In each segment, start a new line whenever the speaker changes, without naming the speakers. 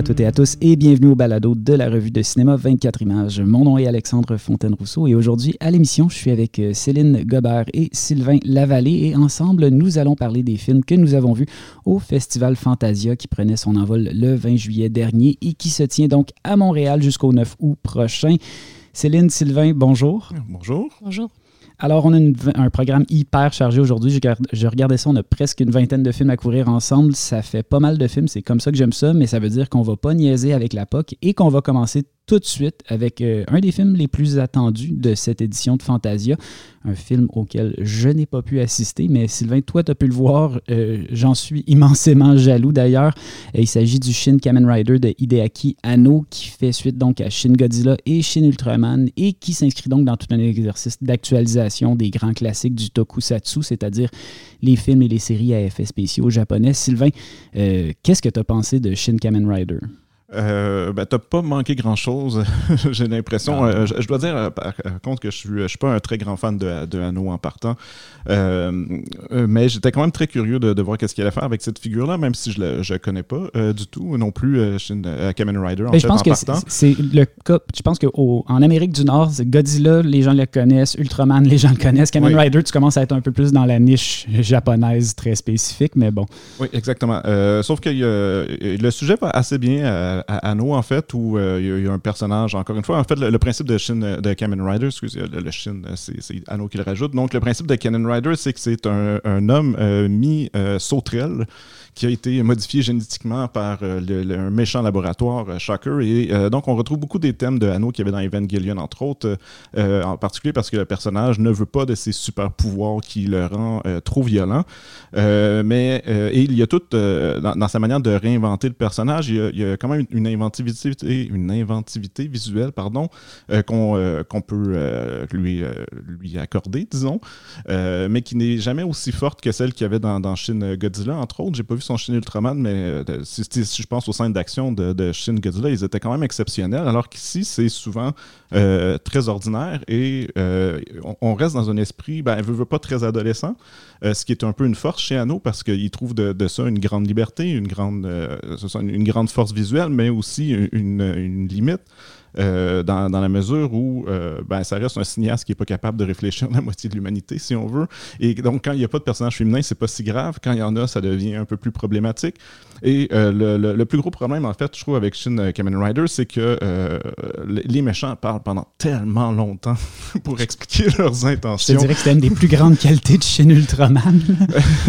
à toutes et à tous et bienvenue au balado de la revue de cinéma 24 images. Mon nom est Alexandre Fontaine-Rousseau et aujourd'hui à l'émission, je suis avec euh, Céline Gobert et Sylvain Lavallée et ensemble, nous allons parler des films que nous avons vus au Festival Fantasia qui prenait son envol le 20 juillet dernier et qui se tient donc à Montréal jusqu'au 9 août prochain. Céline, Sylvain, bonjour.
Bonjour.
Bonjour.
Alors, on a un programme hyper chargé aujourd'hui. Je, je, regardais ça, on a presque une vingtaine de films à couvrir ensemble. Ça fait pas mal de films, c'est comme ça que j'aime ça, mais ça veut dire qu'on va pas niaiser avec la POC et qu'on va commencer tout de suite avec euh, un des films les plus attendus de cette édition de Fantasia, un film auquel je n'ai pas pu assister, mais Sylvain, toi, tu as pu le voir. Euh, j'en suis immensément jaloux d'ailleurs. Il s'agit du Shin Kamen Rider de Hideaki Anno qui fait suite donc à Shin Godzilla et Shin Ultraman et qui s'inscrit donc dans tout un exercice d'actualisation des grands classiques du tokusatsu, c'est-à-dire les films et les séries à effets spéciaux japonais. Sylvain, euh, qu'est-ce que tu as pensé de Shin Kamen Rider?
Euh, ben, t'as pas manqué grand chose, j'ai l'impression. Euh, je, dois dire, euh, par contre, que je suis, je suis pas un très grand fan de, de Hano en partant. Euh, mais j'étais quand même très curieux de, de voir qu'est-ce qu'il allait faire avec cette figure-là, même si je ne connais pas du tout non plus chez Kamen Rider. En
je pense que c'est le cas. Je pense qu'en Amérique du Nord, Godzilla, les gens le connaissent, Ultraman, les gens le connaissent. Kamen Rider, tu commences à être un peu plus dans la niche japonaise très spécifique, mais bon.
Oui, exactement. sauf que le sujet va assez bien à, Anno, en fait, où euh, il y, a un personnage, encore une fois, en fait, le, principe de, Shin, de Kamen Rider, excusez, le, le Shin, c'est Anno qui le rajoute. Donc, le principe de Kamen Rider, c'est que c'est un, homme euh, mi-sauterelle qui a été modifié génétiquement par euh, un méchant laboratoire, euh, Shocker. Et euh, donc, on retrouve beaucoup des thèmes de Hanno qu'il y avait dans Evangelion, entre autres, en particulier parce que le personnage ne veut pas de ses super pouvoirs qui le rend trop violent. mais il y a tout, dans, sa manière de réinventer le personnage, il y a, quand même une inventivité, une inventivité visuelle pardon, qu'on peut lui, lui accorder, disons, mais qui n'est jamais aussi forte que celle qu'il y avait dans, dans Shin Godzilla, entre autres. J'ai pas vu son Shin Ultraman, mais euh, si, je pense aux scènes d'action de, de, Shin Godzilla, ils étaient quand même exceptionnels, alors qu'ici, c'est souvent euh, très ordinaire et euh, on, reste dans un esprit, ben, veut, veut pas très adolescent, ce qui est un peu une force chez Anno parce qu'il trouve de, ça une grande liberté, une grande, une grande force visuelle, mais aussi une, limite. Euh, dans, la mesure où euh, ben, ça reste un cinéaste qui n'est pas capable de réfléchir à la moitié de l'humanité, si on veut. Et donc, quand il n'y a pas de personnage féminin, c'est pas si grave. Quand il y en a, ça devient un peu plus problématique. Et euh, le, plus gros problème, en fait, je trouve, avec Shin Kamen Rider, c'est que les méchants parlent pendant tellement longtemps pour expliquer leurs intentions.
Je dirais que c'était une des plus grandes qualités de Shin Ultraman.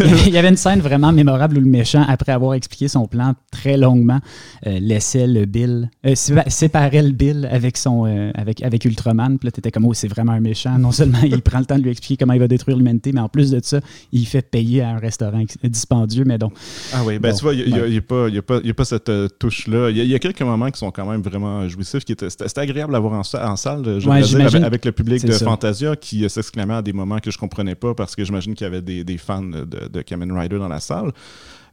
il y avait une scène vraiment mémorable où le méchant, après avoir expliqué son plan très longuement, laissait le Bill, séparait le Bill avec son euh, avec, avec Ultraman. Puis là, t'étais comme, oh, c'est vraiment un méchant. Non seulement il prend le temps de lui expliquer comment il va détruire l'humanité, mais en plus de ça, il fait payer à un restaurant dispendieux. Mais donc.
Ah oui, ben tu vois, il n'y a, a, pas cette euh, touche-là. Il y, a quelques moments qui sont quand même vraiment jouissifs. C'était agréable à voir en, en salle, je dire, avec, le public de Fantasia qui s'exclamait à des moments que je comprenais pas parce que j'imagine qu'il y avait des, des fans de, de Kamen Rider dans la salle.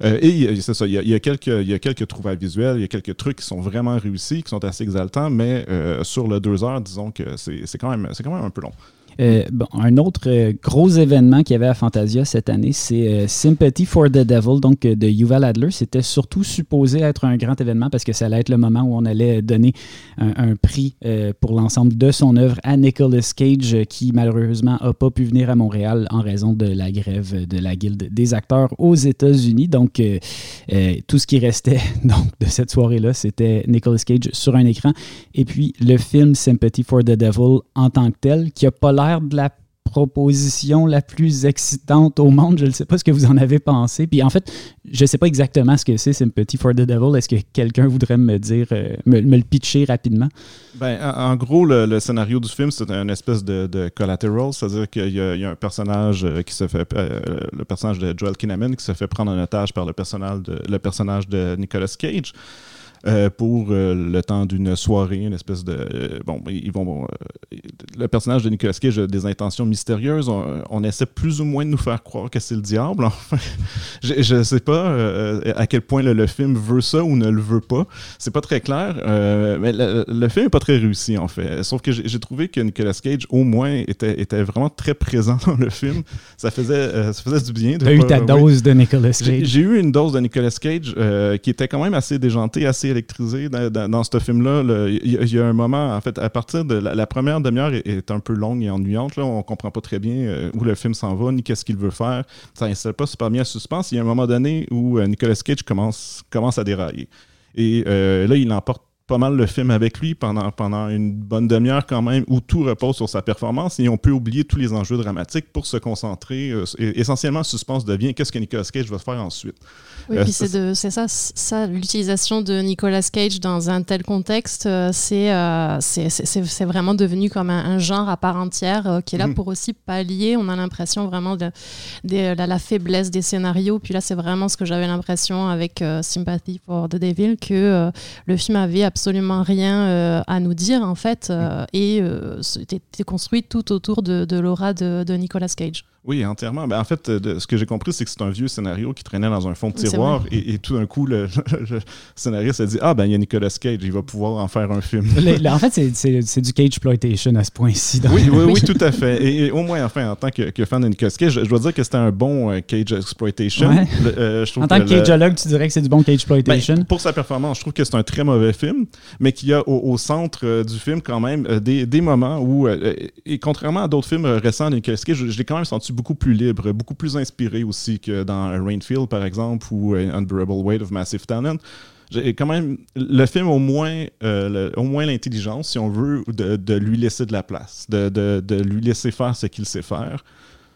Euh, et c'est ça, il y, a, quelques, il y a quelques trouvailles visuelles, il y a quelques trucs qui sont vraiment réussis, qui sont assez exaltants, mais euh, sur le deux heures, disons que c'est quand, même, quand même un peu long.
Euh, un autre euh, gros événement qu'il y avait à Fantasia cette année, c'est euh, Sympathy for the Devil, donc de Yuval Adler. C'était surtout supposé être un grand événement parce que ça allait être le moment où on allait donner un, prix pour l'ensemble de son œuvre à Nicolas Cage, qui malheureusement n'a pas pu venir à Montréal en raison de la grève de la Guilde des acteurs aux États-Unis. Donc, tout ce qui restait donc, de cette soirée-là, c'était Nicolas Cage sur un écran. Et puis, le film Sympathy for the Devil en tant que tel, qui n'a pas l'air de la proposition la plus excitante au monde. Je ne sais pas ce que vous en avez pensé. Puis en fait, je ne sais pas exactement ce que c'est Sympathy for the Devil. Est-ce que quelqu'un voudrait me dire, euh, me, le pitcher rapidement?
Ben, en, gros, le, scénario du film, c'est un espèce de, collateral, c'est-à-dire qu'il y, a un personnage euh, qui se fait, euh, le personnage de Joel Kinnaman qui se fait prendre en otage par le de, le personnage de Nicolas Cage. Euh, pour euh, le temps d'une soirée, une espèce de... Euh, bon, ils vont... le personnage de Nicolas Cage a des intentions mystérieuses. On, essaie plus ou moins de nous faire croire que c'est le diable. Enfin, je ne sais pas à quel point le, film veut ça ou ne le veut pas. C'est pas très clair. mais le, film est pas très réussi, en fait. Sauf que j'ai trouvé que Nicolas Cage, au moins, était, était vraiment très présent dans le film. Ça faisait, ça faisait du bien.
Tu as eu ta dose de Nicolas Cage.
J'ai eu une dose de Nicolas Cage qui était quand même assez déjantée, assez électrisé dans, ce film-là. Il y, a un moment, en fait, à partir de la, première demi-heure est, un peu longue et ennuyante. Là. On comprend pas très bien euh, où le film s'en va, ni qu'est-ce qu'il veut faire. Ça n'installe pas super bien à suspense. Il y a un moment donné où Nicolas Cage commence, commence à dérailler. Et là, il emporte pas mal le film avec lui pendant, pendant une bonne demi-heure quand même, où tout repose sur sa performance et on peut oublier tous les enjeux dramatiques pour se concentrer. Euh, essentiellement, le suspense devient qu'est-ce que Nicolas Cage va faire ensuite.
Oui, euh, puis c'est ça, ça l'utilisation de Nicolas Cage dans un tel contexte, euh, c'est c'est vraiment devenu comme un, genre à part entière qui est là mhm. pour aussi pallier. On a l'impression vraiment de, de, la, faiblesse des scénarios. Puis là, c'est vraiment ce que j'avais l'impression avec Sympathy for the Devil, que le film avait absolument rien euh, à nous dire en fait euh, et euh, c'était construit tout autour de, l'aura de, Nicolas Cage.
Oui, entièrement. Ben, en fait, ce que j'ai compris, c'est que c'est un vieux scénario qui traînait dans un fond de tiroir et, tout d'un coup, le, scénariste a dit Ah, ben, il y a Nicolas Cage, il va pouvoir en faire un film.
en fait, c'est du cage exploitation à ce point-ci.
Oui, oui, oui, tout à fait. Et, au moins, enfin, en tant que, fan de Nicolas Cage, je, dois dire que c'était un bon euh, cage exploitation.
Euh, en tant que, cageologue, tu dirais que c'est du bon cage exploitation? Ben,
Pour sa performance, je trouve que c'est un très mauvais film, mais qu'il y a au, centre euh, du film quand même des, des, moments où, et contrairement à d'autres films récents de Nicolas Cage, je, je l'ai quand même senti beaucoup plus libre, beaucoup plus inspiré aussi que dans Rainfield, par exemple, ou euh, Unbearable Weight of Massive Talent. J'ai quand même le film au moins euh, au moins l'intelligence, si on veut, de, lui laisser de la place, de, de lui laisser faire ce qu'il sait faire.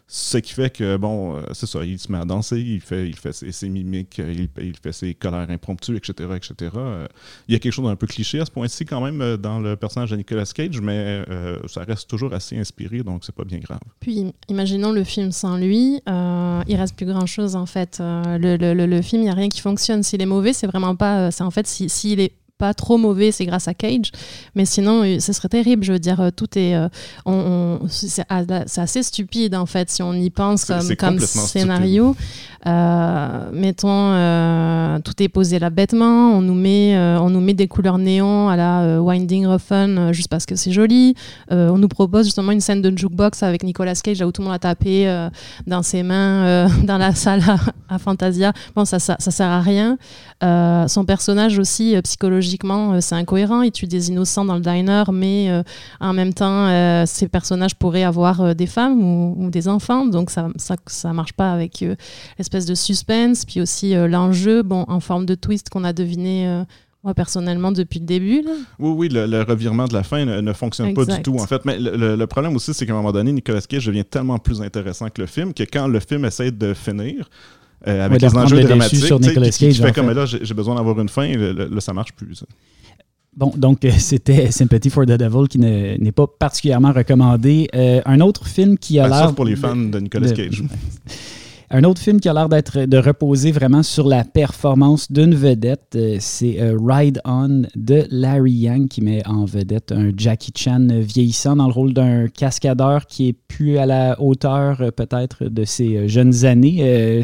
Ce qui fait que, bon, euh, c'est ça, il se met à danser, il fait, il fait ses, mimiques, il, il, fait ses colères impromptues, etc., etc. Euh, il y a quelque chose d'un peu cliché à ce point-ci quand même euh, dans le personnage de Nicolas Cage, mais ça reste toujours assez inspiré, donc c'est pas bien grave.
Puis, imaginons le film sans lui, il reste plus grand-chose en fait. Le, le, le, film, il n'y a rien qui fonctionne. S'il est mauvais, c'est vraiment pas... c'est en fait, s'il si, est pas trop mauvais, c'est grâce à Cage. Mais sinon, euh, ce serait terrible. Je veux dire, euh, tout est. Euh, on, c'est assez stupide, en fait, si on y pense comme, comme scénario. mettons, tout est posé là bêtement. On nous met, on nous met des couleurs néons à la Winding Refn juste parce que c'est joli. on nous propose justement une scène de jukebox avec Nicolas Cage, là où tout le monde a tapé dans ses mains dans la salle à, Fantasia. Bon, ça, ça, ça, sert à rien. son personnage aussi, psychologique logiquement, euh, c'est incohérent. Il tue des innocents dans le diner, mais euh, en même temps, euh, ces personnages pourraient avoir des femmes ou, des enfants. Donc, ça ça, ça marche pas avec l'espèce de suspense. Puis aussi l'enjeu, bon, en forme de twist qu'on a deviné. Moi, personnellement, depuis le début. Là.
Oui, oui, le, revirement de la fin ne, fonctionne pas du tout, en fait. Mais le, problème aussi, c'est qu'à un moment donné, Nicolas Cage devient tellement plus intéressant que le film que quand le film essaie de finir, euh, avec les enjeux dramatiques. Sur Nicolas Cage, fais comme là, j'ai besoin d'avoir une fin, là, ça marche plus.
Bon, donc euh, c'était Sympathy for the Devil qui n'est pas particulièrement recommandé. Euh, un autre film qui a ben, l'air.
Sauf pour les fans de, Nicolas Cage.
Un autre film qui a l'air d'être de reposer vraiment sur la performance d'une vedette, euh, c'est euh, Ride On de Larry Young qui met en vedette un Jackie Chan vieillissant dans le rôle d'un cascadeur qui est plus à la hauteur euh, peut-être de ses jeunes années.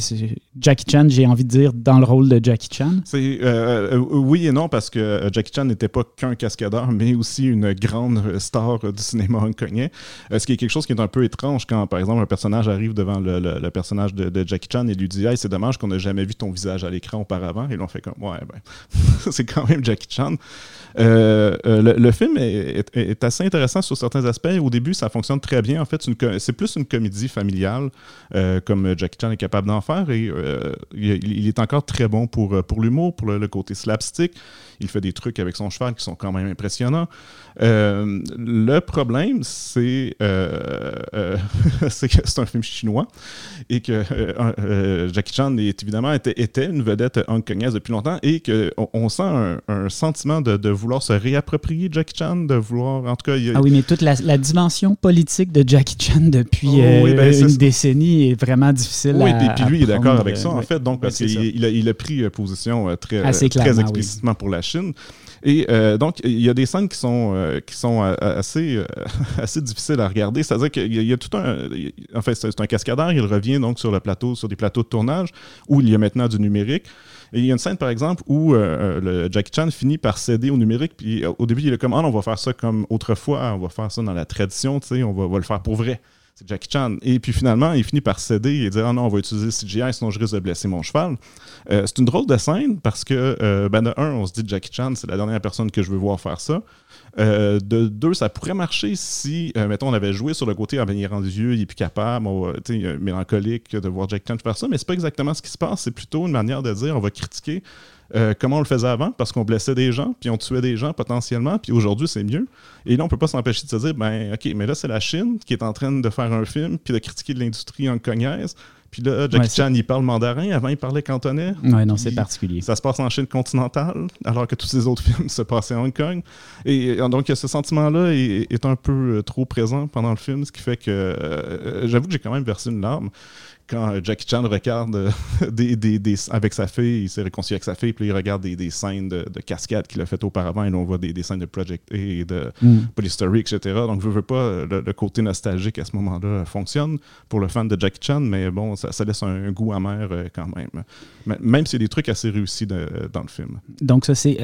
Jackie Chan, j'ai envie de dire, dans le rôle de Jackie Chan.
oui et non parce que Jackie Chan n'était pas qu'un cascadeur, mais aussi une grande star du cinéma hongkongais. ce qui est quelque chose qui est un peu étrange quand, par exemple, un personnage arrive devant le, personnage de Jackie Chan et lui dit Hey, c'est dommage qu'on n'ait jamais vu ton visage à l'écran auparavant. Et l'on fait comme Ouais, ben, c'est quand même Jackie Chan. Euh, euh, le, film est, assez intéressant sur certains aspects. Au début, ça fonctionne très bien. En fait, c'est plus une comédie familiale, euh, comme Jackie Chan est capable d'en faire. Et il, est encore très bon pour, pour l'humour, pour le, côté slapstick. Il fait des trucs avec son cheval qui sont quand même impressionnants. le problème, c'est que c'est un film chinois et que Jackie Chan est, évidemment était, une vedette hongkongaise depuis longtemps et qu'on on sent un, sentiment de, de vouloir se réapproprier Jackie Chan, de vouloir, en tout cas...
Ah oui, mais toute la, dimension politique de Jackie Chan depuis oh euh, ben, une décennie est vraiment difficile
oui,
à
Oui, puis lui, il est d'accord avec ça, en fait, donc, parce qu'il a, il a, pris euh, position euh, très, très explicitement pour la Chine. Et donc, il y a des scènes qui sont, qui sont assez, assez difficiles à regarder. C'est-à-dire qu'il y, a tout un. En fait, c'est un cascadeur. Il revient donc sur le plateau, sur des plateaux de tournage où il y a maintenant du numérique. Et il y a une scène, par exemple, où euh, euh, Jackie Chan finit par céder au numérique. Puis euh, au début, il est comme, ah, on va faire ça comme autrefois, on va faire ça dans la tradition, tu sais, on va, le faire pour vrai. C'est Jackie Chan. Et puis finalement, il finit par céder et dire Ah non, on va utiliser CGI, sinon je risque de blesser mon cheval. Euh, c'est une drôle de scène parce que, euh, ben de un, on se dit Jackie Chan, c'est la dernière personne que je veux voir faire ça. Euh, de deux, ça pourrait marcher si, mettons, on avait joué sur le côté, ah ben, il rendu vieux, il est plus capable, mélancolique de voir Jackie Chan faire ça, mais c'est pas exactement ce qui se passe. C'est plutôt une manière de dire on va critiquer euh, comment on le faisait avant, parce qu'on blessait des gens, puis on tuait des gens potentiellement, puis aujourd'hui c'est mieux. Et là, on peut pas s'empêcher de se dire, ben ok, mais là c'est la Chine qui est en train de faire un film, puis de critiquer l'industrie hongkonnaise. Puis là, Jackie Chan, il parle mandarin. Avant, il parlait cantonais.
Oui, non, c'est particulier.
Ça se passe en Chine continentale, alors que tous ces autres films se passaient à Hong Kong. Et, donc, ce sentiment-là est, un peu euh, trop présent pendant le film, ce qui fait que euh, j'avoue que j'ai quand même versé une larme quand euh, Jackie Chan regarde euh, des, des, avec sa fille, il s'est réconcilié avec sa fille, puis il regarde des, des scènes de, de cascade qu'il a fait auparavant, et là, on voit des, scènes de Project A et de mm. Police Story, etc. Donc, je veux pas, le, côté nostalgique à ce moment-là fonctionne pour le fan de Jackie Chan, mais bon, ça, laisse un, goût amer euh, quand même. Même s'il y a des trucs assez réussis dans le film.
Donc, ça, c'est,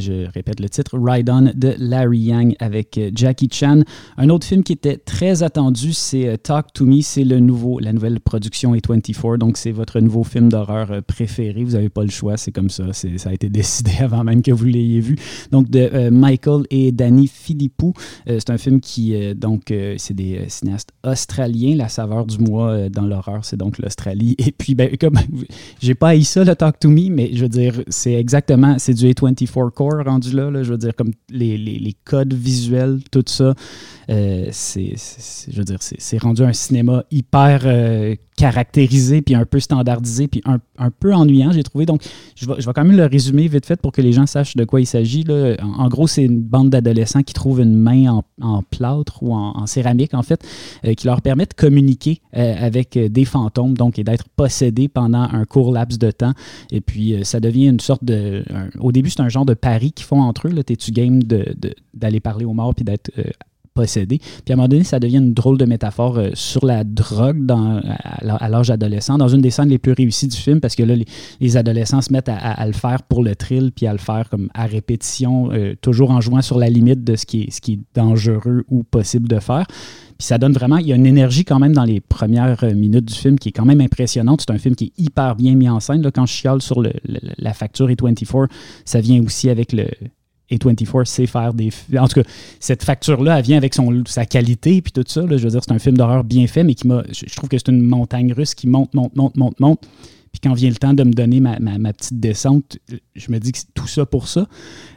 je répète le titre, Ride On de Larry Yang avec Jackie Chan. Un autre film qui était très attendu, c'est Talk to Me, c'est le nouveau, la nouvelle production et 24. Donc, c'est votre nouveau film d'horreur euh, préféré. Vous n'avez pas le choix, c'est comme ça. Ça a été décidé avant même que vous l'ayez vu. Donc, de euh, Michael et Danny Philippou. Euh, c'est un film qui, donc, c'est des cinéastes australiens. La saveur du mois dans l'horreur, c'est donc l'Australie. Et puis, ben, comme j'ai pas haï ça, le Talk to Me, mais je veux dire, c'est exactement, c'est du A24 Core rendu là, Je veux dire, comme les, les, codes visuels, tout ça. c'est, je veux dire, c'est rendu un cinéma hyper caractérisé, puis un peu standardisé, puis un, un peu ennuyant, j'ai trouvé. Donc, je vais, je vais, quand même le résumer vite fait pour que les gens sachent de quoi il s'agit. En, en, gros, c'est une bande d'adolescents qui trouvent une main en, en plâtre ou en, céramique, en fait, euh, qui leur permet de communiquer euh, avec euh, des fantômes, donc, et d'être possédés pendant un court laps de temps. Et puis, ça devient une sorte de... au début, c'est un genre de pari qu'ils font entre eux. T'es-tu game d'aller de, parler aux morts puis d'être possédé. Puis à un moment donné, ça devient une drôle de métaphore euh, sur la drogue à, l'âge adolescent, dans une des scènes les plus réussies du film, parce que là, les, adolescents se mettent à, le faire pour le thrill, puis à le faire comme à répétition, euh, toujours en jouant sur la limite de ce qui est, ce qui est dangereux ou possible de faire. Puis ça donne vraiment, il y a une énergie quand même dans les premières euh, minutes du film qui est quand même impressionnante. C'est un film qui est hyper bien mis en scène. Là, quand je chiale sur la facture et 24, ça vient aussi avec le, et 24 sait faire des. En tout cas, cette facture-là, elle vient avec sa qualité puis tout ça. je veux dire, c'est un film d'horreur bien fait, mais qui m'a. Je trouve que c'est une montagne russe qui monte, monte, monte, monte, monte. Puis quand vient le temps de me donner ma, ma, petite descente, je me dis que c'est tout ça pour ça.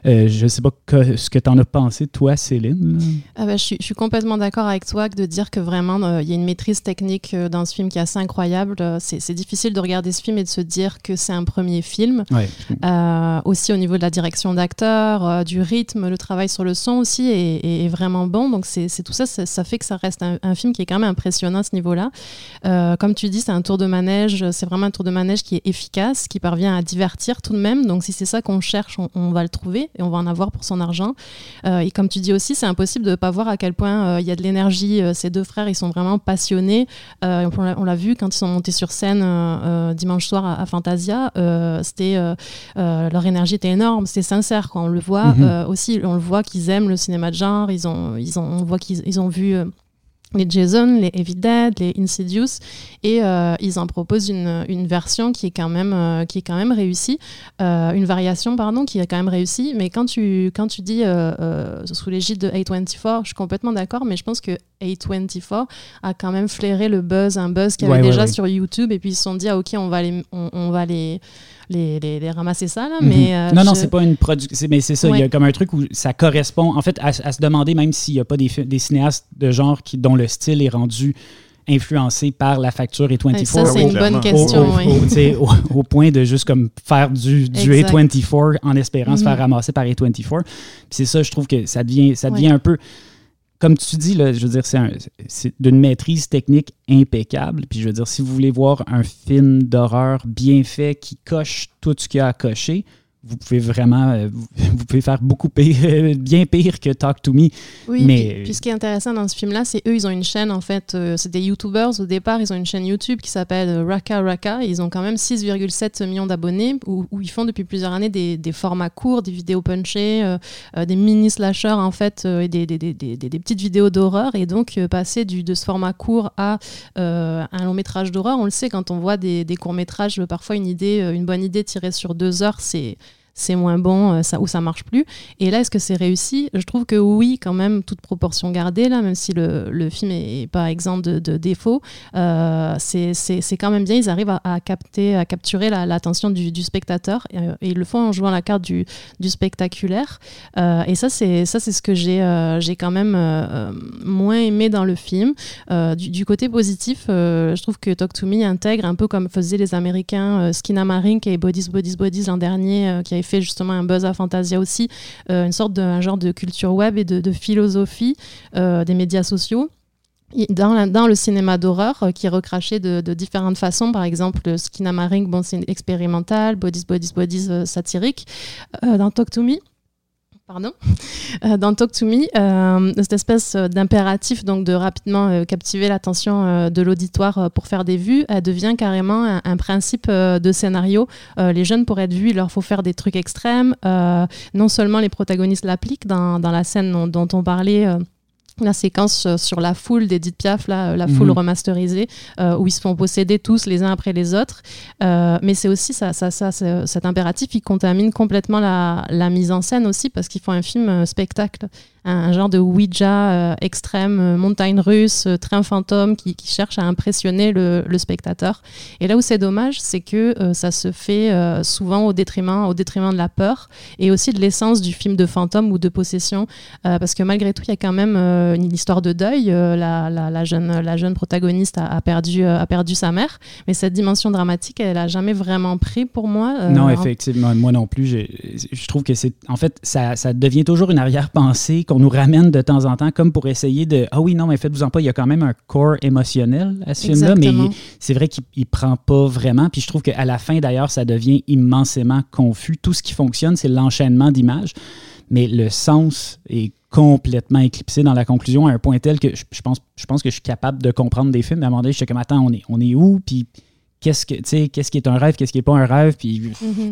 Euh, je ne sais pas ce que tu en as pensé, toi, Céline.
Ah ben, je, suis, je, suis, complètement d'accord avec toi de dire que vraiment, euh, il y a une maîtrise technique euh, dans ce film qui est assez incroyable. C'est difficile de regarder ce film et de se dire que c'est un premier film. aussi au niveau de la direction d'acteur, du rythme, le travail sur le son aussi est, est, vraiment bon. Donc c'est tout ça, ça, fait que ça reste un, un, film qui est quand même impressionnant à ce niveau-là. comme tu dis, c'est un tour de manège, c'est vraiment un tour de manège qui est efficace, qui parvient à divertir tout de même. Donc si c'est ça qu'on cherche, on, va le trouver et on va en avoir pour son argent. Euh, et comme tu dis aussi, c'est impossible de ne pas voir à quel point euh, il y a de l'énergie. Euh, ces deux frères, ils sont vraiment passionnés. on l'a vu quand ils sont montés sur scène dimanche soir à, Fantasia. c'était leur énergie était énorme, c'était sincère. Quand on le voit mhm. aussi, on le voit qu'ils aiment le cinéma de genre. Ils ont, ils ont, on voit qu'ils ont vu les Jason, les Evil Dead, les Insidious, et euh, ils en proposent une, une, version qui est quand même, euh, qui est quand même réussie, euh, une variation, pardon, qui est quand même réussie. Mais quand tu, quand tu dis sous l'égide de A24, je suis complètement d'accord, mais je pense que A24 a quand même flairé le buzz, un buzz qu'il y avait déjà sur YouTube, et puis ils se sont dit, ah, ok, on va les, on va les les, les, ramasser ça. Là, mais, mhm.
euh, non, non, c'est pas une production. Mais c'est ça, il y a comme un truc où ça correspond, en fait, à, se demander, même s'il n'y a pas des, des cinéastes de genre qui, dont le style est rendu influencé par la facture et 24
Ça, c'est une bonne question.
Au, au, point de juste comme faire du, du A24 en espérant se faire mhm. ramasser par A24. c'est ça, je trouve que ça devient, ça devient un peu comme tu dis, là, je veux dire, c'est d'une maîtrise technique impeccable. Puis je veux dire, si vous voulez voir un film d'horreur bien fait qui coche tout ce qu'il y a à cocher, vous pouvez vraiment, euh, vous, pouvez faire beaucoup pire, bien pire que Talk to Me.
Oui,
Mais-
puis, puis ce qui est intéressant dans ce film-là, c'est eux, ils ont une chaîne, en fait, euh, c'est des YouTubers. Au départ, ils ont une chaîne YouTube qui s'appelle euh, Raka Raka, et ils ont quand même 6,7 millions d'abonnés, où, où ils font depuis plusieurs années des, des formats courts, des vidéos punchées, des mini-slashers, en fait, et des, des, des, petites vidéos d'horreur, et donc passer du, de ce format court à un long métrage d'horreur, on le sait, quand on voit des, des courts-métrages, euh, parfois une idée, une bonne idée tirée sur deux heures, c'est c'est moins bon euh, ça, ou ça marche plus. Et là, est-ce que c'est réussi? Je trouve que oui, quand même, toute proportion gardée, là, même si le, le film est, pas exempt de, de défauts, euh, c'est quand même bien. Ils arrivent à, capter, à capturer la- l'attention du, spectateur et, euh, et ils le font en jouant la carte du, spectaculaire. Euh, et ça, c'est ce que j'ai quand même moins aimé dans le film. Du, côté positif, je trouve que Talk to Me intègre un peu comme faisaient les Américains Skinamarink et Bodies Bodies Bodies l'an dernier, qui fait justement un buzz à Fantasia aussi, euh, une sorte de genre de culture web et de, philosophie euh, des médias sociaux. Dans, dans le cinéma d'horreur, euh, qui est recraché de, différentes façons, par exemple, le Skinamarink, bon, c'est expérimental, Bodies Bodies Bodies euh, satirique. Euh, dans Talk to Me, Pardon. Euh, dans Talk to Me, euh, cette espèce euh, d'impératif donc de rapidement captiver l'attention de l'auditoire pour faire des vues, elle devient carrément un, principe de scénario. Les jeunes pour être vus, il leur faut faire des trucs extrêmes. Non seulement les protagonistes l'appliquent dans, la scène dont on parlait. La séquence euh, sur la foule d'Edith Piaf, là, euh, la foule
Mhm.
remasterisée, euh, où ils se font posséder tous les uns après les autres. Euh, mais c'est aussi ça, ça, ça, cet impératif qui contamine complètement la, la mise en scène aussi, parce qu'ils font un film euh, spectacle, un, genre de Ouija euh, extrême, euh, montagne russe, euh, train fantôme, qui, qui cherche à impressionner le, le spectateur. Et là où c'est dommage, c'est que ça se fait souvent au détriment, au détriment de la peur et aussi de l'essence du film de fantôme ou de possession, parce que malgré tout, il y a quand même une histoire de deuil. La, la- la jeune, la jeune protagoniste a, a perdu, a perdu sa mère, mais cette dimension dramatique, elle a jamais vraiment pris pour moi. euh,
non,
en-
effectivement, moi non plus. j'ai- Je trouve que c'est. En fait, ça, ça devient toujours une arrière-pensée qu'on nous ramène de temps en temps, comme pour essayer de. Ah oui, non, mais faites-vous en pas, il y a quand même un corps émotionnel à ce film-là, mais c'est vrai qu'il il prend pas vraiment. Puis je trouve qu'à la fin, d'ailleurs, ça devient immensément confus. Tout ce qui fonctionne, c'est l'enchaînement d'images, mais le sens est complètement éclipsé dans la conclusion à un point tel que je, je pense, je pense que je suis capable de comprendre des films. Mais à un moment donné, je suis comme, attends, on est, on est où? Puis qu'est-ce que, tu sais, qu'est-ce qui est un rêve, qu'est-ce qui est pas un rêve? Puis
Mhm.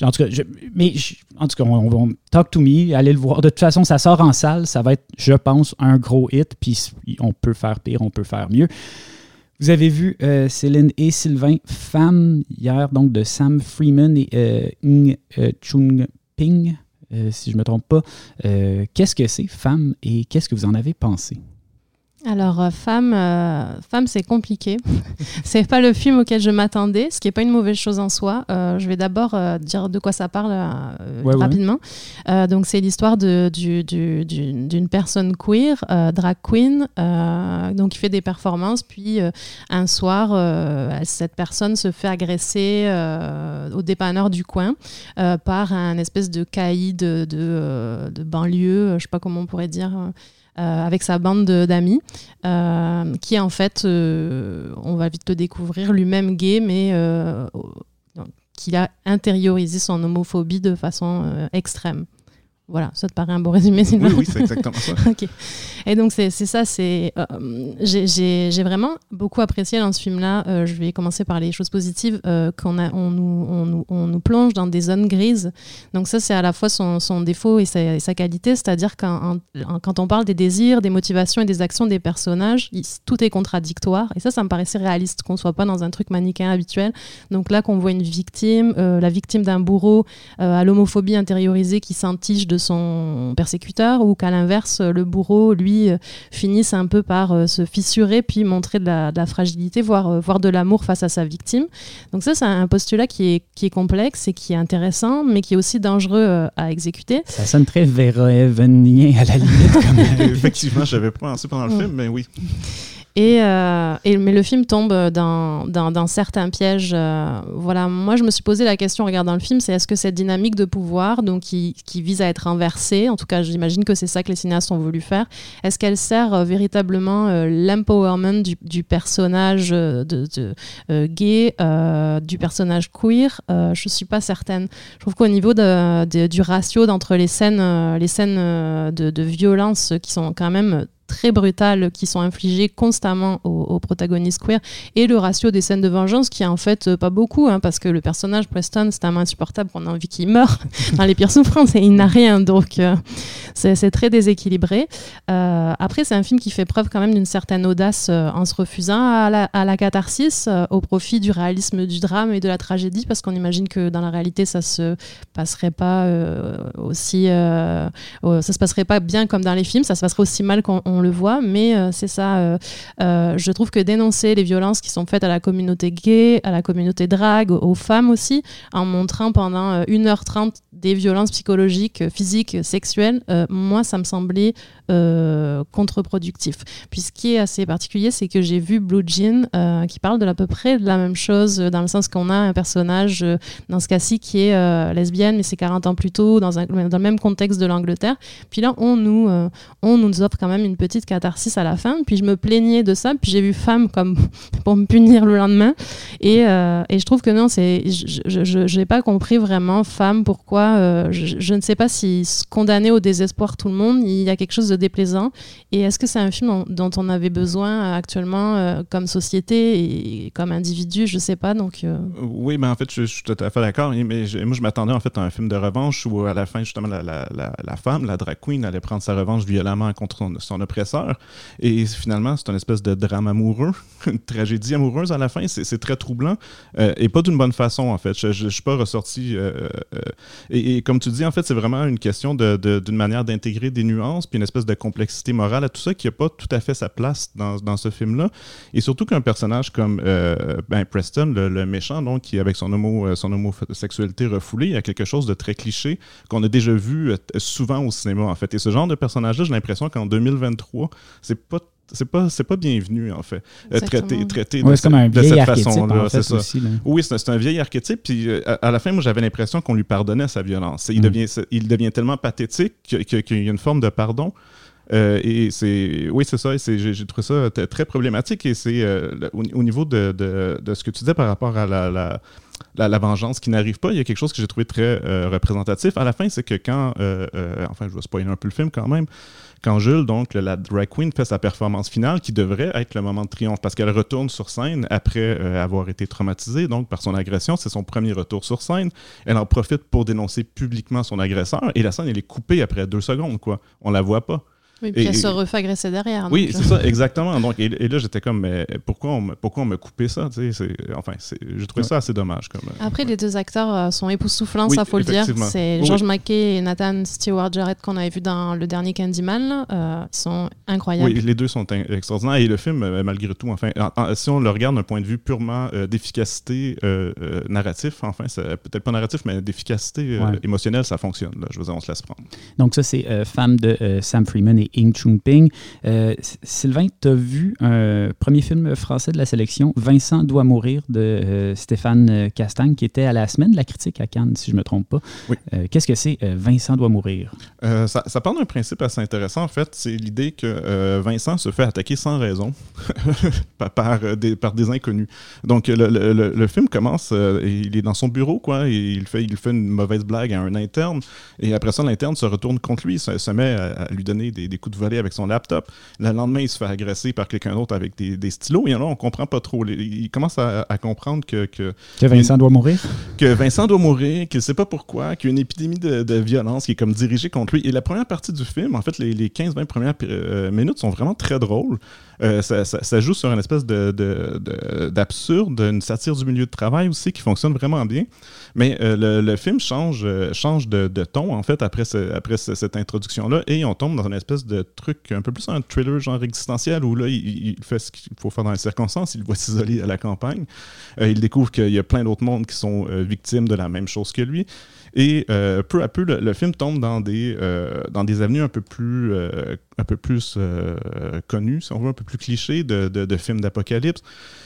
En tout cas, mais en tout cas, on, on- Talk to Me, allez le voir. De toute façon, ça sort en salle, ça va être, je pense, un gros hit. Puis on peut faire pire, on peut faire mieux. Vous avez vu euh, Céline et Sylvain, Femme, hier, donc de Sam Freeman et euh, Ng euh, Chung Ping, si je ne me trompe pas. Qu'est-ce que c'est, Femme, et qu'est-ce que vous en avez pensé?
Alors, euh, femme, euh, femme c'est compliqué. c'est pas le film auquel je m'attendais, ce qui est pas une mauvaise chose en soi. Euh, je vais d'abord euh, dire de quoi ça parle
Ouais,
rapidement. Donc, c'est l'histoire de- du- du- du- d'une personne queer, drag queen, donc qui fait des performances. Puis, un soir, cette personne se fait agresser au dépanneur du coin par un espèce de caïd de, de, de banlieue, je sais pas comment on pourrait dire. Euh, avec sa bande de- d'amis, euh, qui en fait, euh, on va vite le découvrir, lui-même gay, mais qu'il a intériorisé son homophobie de façon extrême. Voilà, ça te paraît un bon résumé, Sylvain
Oui, oui, c'est exactement ça.
Ok. Et donc, c'est ça. c'est euh, j'ai- vraiment beaucoup apprécié dans ce film-là. euh, je vais commencer par les choses positives. euh, qu'on a, on, nous, on, nous, on nous plonge dans des zones grises. Donc, ça, c'est à la fois son, son défaut et sa, et sa qualité. C'est-à-dire quand, en- quand on parle des désirs, des motivations et des actions des personnages, il- tout est contradictoire. Et ça, ça me paraissait réaliste, qu'on soit pas dans un truc manichéen habituel. Donc là, qu'on voit une victime, euh, la victime d'un bourreau euh, à l'homophobie intériorisée qui s'entiche de son persécuteur, ou qu'à l'inverse, le bourreau, lui, euh, finisse un peu par euh, se fissurer, puis montrer de la, de la fragilité, voire, euh, voire de l'amour face à sa victime. Donc ça, c'est un postulat qui est, qui est complexe et qui est intéressant, mais qui est aussi dangereux euh, à exécuter.
Ça sonne très Vera Evenien à la limite. Comme,
Effectivement, j'avais pas pensé pendant le
Ouais.
film, mais oui.
Euh, et, mais le film tombe dans, certains pièges. Euh, voilà, moi je me suis posé la question en regardant le film, c'est est-ce que cette dynamique de pouvoir, donc qui, vise à être inversée, en tout cas j'imagine que c'est ça que les cinéastes ont voulu faire, est-ce qu'elle sert euh, véritablement l'empowerment du, personnage gay, du personnage queer? Je suis pas certaine. Je trouve qu'au niveau du ratio d'entre les scènes, les scènes de violence qui sont quand même très brutales qui sont infligées constamment aux, protagonistes queer. Et le ratio des scènes de vengeance qui est en fait euh, pas beaucoup hein, parce que le personnage Preston c'est un insupportable qu'on a envie qu'il meure dans les pires souffrances et il n'a rien donc euh, c'est très déséquilibré. Euh, après c'est un film qui fait preuve quand même d'une certaine audace en se refusant à la, à la catharsis au profit du réalisme du drame et de la tragédie parce qu'on imagine que dans la réalité ça se passerait pas aussi ça se passerait pas bien comme dans les films. Ça se passerait aussi mal qu'on le voit, mais euh, c'est ça. Euh, euh, je trouve que dénoncer les violences qui sont faites à la communauté gay, à la communauté drague, aux femmes aussi, en montrant pendant 1h30 des violences psychologiques, physiques, sexuelles, moi, ça me semblait contre-productif. Puis ce qui est assez particulier, c'est que j'ai vu Blue Jean qui parle de à peu près de la même chose, dans le sens qu'on a un personnage, dans ce cas-ci, qui est lesbienne, mais c'est 40 ans plus tôt, dans, un, dans le même contexte de l'Angleterre. Puis là, on nous, on nous offre quand même une petite catharsis à la fin. Puis je me plaignais de ça. Puis j'ai vu femme comme pour me punir le lendemain. Et, euh, et je trouve que non, c'est, je n'ai pas compris vraiment femme pourquoi. Euh, je, ne sais pas si condamner au désespoir tout le monde, il y a quelque chose de déplaisant. Et est-ce que c'est un film dont, on avait besoin actuellement euh, comme société et comme individu? Je sais pas. Donc
oui, mais en fait, je, suis tout à fait d'accord. Mais moi, je m'attendais en fait à un film de revanche où à la fin justement la, la, la, femme, la drag queen, allait prendre sa revanche violemment contre son, son Et finalement, c'est une espèce de drame amoureux, une tragédie amoureuse à la fin. C'est très troublant euh, et pas d'une bonne façon, en fait. Je ne suis pas ressorti. Euh, euh, et, comme tu dis, en fait, c'est vraiment une question d'une manière d'intégrer des nuances puis une espèce de complexité morale à tout ça qui n'a pas tout à fait sa place dans, dans ce film-là. Et surtout qu'un personnage comme ben, Preston, le, méchant, donc, qui avec son, homo, son homosexualité refoulée, il y a quelque chose de très cliché qu'on a déjà vu souvent au cinéma, en fait. Et ce genre de personnage-là, j'ai l'impression qu'en 2023, c'est pas c'est pas c'est pas bienvenu en fait euh, traité traité
de, cette façon là c'est ça
oui c'est un vieil archétype puis euh, à, la fin moi j'avais l'impression qu'on lui pardonnait sa violence il mm. devient il devient tellement pathétique qu'il y a une forme de pardon euh, et c'est oui c'est ça j'ai trouvé ça très problématique et c'est au, niveau de, de, ce que tu disais par rapport à la, la, la vengeance qui n'arrive pas, il y a quelque chose que j'ai trouvé très représentatif. À la fin, c'est que quand, enfin, je vais spoiler un peu le film quand même, quand Jules, donc la drag queen, fait sa performance finale, qui devrait être le moment de triomphe, parce qu'elle retourne sur scène après euh, avoir été traumatisée donc par son agression, c'est son premier retour sur scène. Elle en profite pour dénoncer publiquement son agresseur, et la scène elle est coupée après deux secondes, quoi. On la voit pas.
Oui, puis elle se refait agresser derrière.
Oui, c'est ça, exactement. Donc, et, là, j'étais comme, mais pourquoi on, me, pourquoi on me coupait ça? Enfin, j'ai trouvé ça assez dommage. Comme,
euh, Après, les deux acteurs euh, sont époustouflants, ça faut le dire. C'est George McKay et Nathan Stewart Jarrett qu'on avait vu dans le dernier Candyman. Euh, ils sont incroyables.
Oui, les deux sont extraordinaires. Et le film, malgré tout, enfin, si on le regarde d'un point de vue purement d'efficacité narratif, enfin, peut-être pas narratif, mais d'efficacité émotionnelle, ça fonctionne. Je veux dire, on se laisse prendre.
Donc, ça, c'est Femme de Sam Freeman et Ing Chung Ping. Euh, Sylvain, tu as vu un premier film français de la sélection, Vincent doit mourir, de euh, Stéphane Castagne, qui était à la semaine de la critique à Cannes, si je ne me trompe pas.
Oui.
Euh, qu'est-ce que c'est Vincent doit mourir?
ça, ça, part d'un principe assez intéressant, en fait. C'est l'idée que Vincent se fait attaquer sans raison par, des, par des inconnus. Donc, le, le, film commence, il est dans son bureau, quoi, et il fait, il fait une mauvaise blague à un interne, et après ça, l'interne se retourne contre lui, se, se met à, lui donner des, des coups de voler avec son laptop. Le lendemain, il se fait agresser par quelqu'un d'autre avec des, stylos. Et là, on comprend pas trop. Il commence à, comprendre que, que,
Vincent doit mourir.
Que Vincent doit mourir, qu'il sait pas pourquoi, qu'il y a une épidémie de, violence qui est comme dirigée contre lui. Et la première partie du film, en fait, les, les 15-20 premières euh, minutes sont vraiment très drôles. Euh, ça, joue sur une espèce d'absurde, de, une satire du milieu de travail aussi qui fonctionne vraiment bien. Mais euh, le, film change, euh, de, ton, en fait, après, après cette introduction-là, et on tombe dans une espèce de truc un peu plus un thriller genre existentiel où là, il, fait ce qu'il faut faire dans les circonstances, il voit s'isoler à la campagne, il découvre qu'il y a plein d'autres mondes qui sont victimes de la même chose que lui. Et peu à peu, le, film tombe dans des, dans des avenues un peu plus un peu plus euh, connu, si on veut, un peu plus cliché de, de, films d'apocalypse.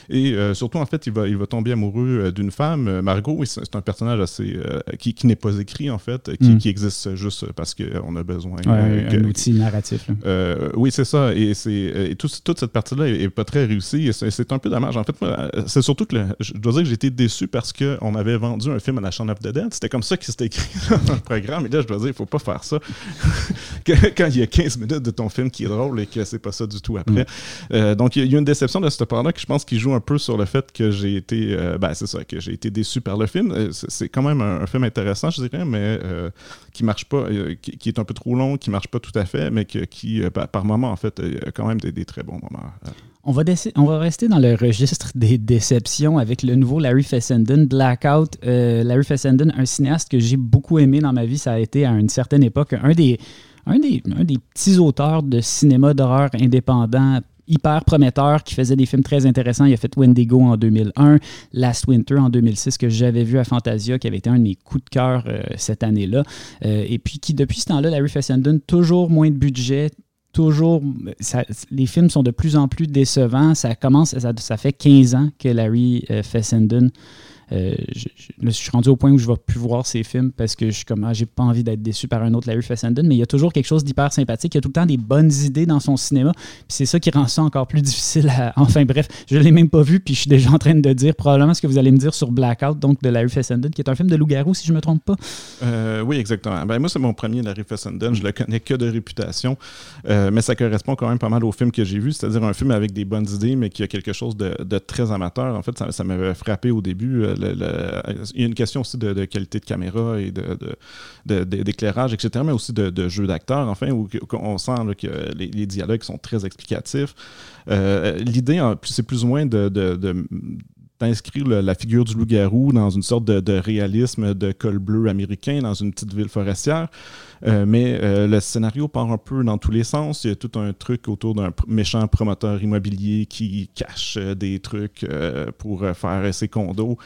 Et euh, surtout, en fait, il va, il va tomber amoureux euh, d'une femme, Margot. C'est un personnage assez qui, qui n'est pas écrit, en fait, qui, mm. qui existe juste parce qu'on a besoin
ouais, un outil narratif.
oui, c'est ça. Et, et tout, toute cette partie-là est, pas très réussie. C'est un peu dommage. En fait, c'est surtout que je dois dire que j'ai été déçu parce qu'on avait vendu un film à la Chambre of the Dead. C'était comme ça qu'il écrit dans le programme. Et là, je dois dire, il faut pas faire ça. Quand il y a 15 minutes de ton film qui est drôle et que c'est pas ça du tout après. Mm. Euh, donc, il y, a une déception de ce part-là que je pense qu'il joue un peu sur le fait que j'ai été, euh, ben, c'est ça, que j'ai été déçu par le film. Euh, c'est quand même un, film intéressant, je dirais, mais qui marche pas, qui, est un peu trop long, qui marche pas tout à fait, mais qui, par moment, en fait, a quand même des, très bons moments.
On va, rester dans le registre des déceptions avec le nouveau Larry Fessenden, Blackout. Larry Fessenden, un cinéaste que j'ai beaucoup aimé dans ma vie, ça a été à une certaine époque un des, un des, petits auteurs de cinéma d'horreur indépendant hyper prometteur qui faisait des films très intéressants. Il a fait Wendigo en 2001, Last Winter en 2006 que j'avais vu à Fantasia qui avait été un de mes coups de cœur euh, cette année-là. Euh, et puis qui depuis ce temps-là, Larry Fessenden, toujours moins de budget, toujours les films sont de plus en plus décevants. Ça commence ça, fait 15 ans que Larry euh, Fessenden euh, je, suis rendu au point où je ne vais plus voir ces films parce que je suis comme, ah, j'ai pas envie d'être déçu par un autre Larry Fessenden, mais il y a toujours quelque chose d'hyper sympathique. Il y a tout le temps des bonnes idées dans son cinéma. c'est ça qui rend ça encore plus difficile à. Enfin bref, je ne l'ai même pas vu, puis je suis déjà en train de dire probablement ce que vous allez me dire sur Blackout, donc de Larry Fessenden, qui est un film de loup-garou, si je ne me trompe pas.
Euh, oui, exactement. Ben, moi, c'est mon premier Larry Fessenden. Je le connais que de réputation, euh, mais ça correspond quand même pas mal au film que j'ai vu, c'est-à-dire un film avec des bonnes idées, mais qui a quelque chose de, très amateur. En fait, ça, m'avait frappé au début il y a une question aussi de, qualité de caméra et d'éclairage, etc., mais aussi de, jeu d'acteur, enfin, où on sent que les, dialogues sont très explicatifs. Euh, l'idée, c'est plus ou moins de, d'inscrire la figure du loup-garou dans une sorte de, réalisme de col bleu américain dans une petite ville forestière. Euh, mais euh, le scénario part un peu dans tous les sens. Il y a tout un truc autour d'un méchant promoteur immobilier qui cache des trucs pour faire ses condos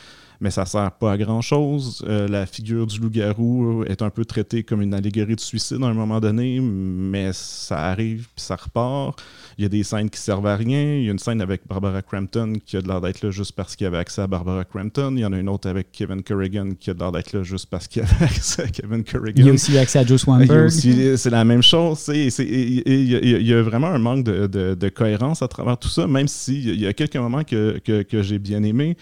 mais ça sert pas à grand-chose. Euh, la figure du loup-garou est un peu traitée comme une allégorie de suicide à un moment donné, mais ça arrive puis ça repart. Il y a des scènes qui servent à rien. Il y a une scène avec Barbara Crampton qui a de l'air d'être là juste parce qu'il avait accès à Barbara Crampton. Il y en a une autre avec Kevin Corrigan qui a de l'air d'être là juste parce qu'il avait accès à Kevin Corrigan.
Il y a aussi accès à Joe Swanberg.
C'est la même chose. Il y, a vraiment un manque de, cohérence à travers tout ça, même s'il y a quelques moments que, que j'ai bien aimés.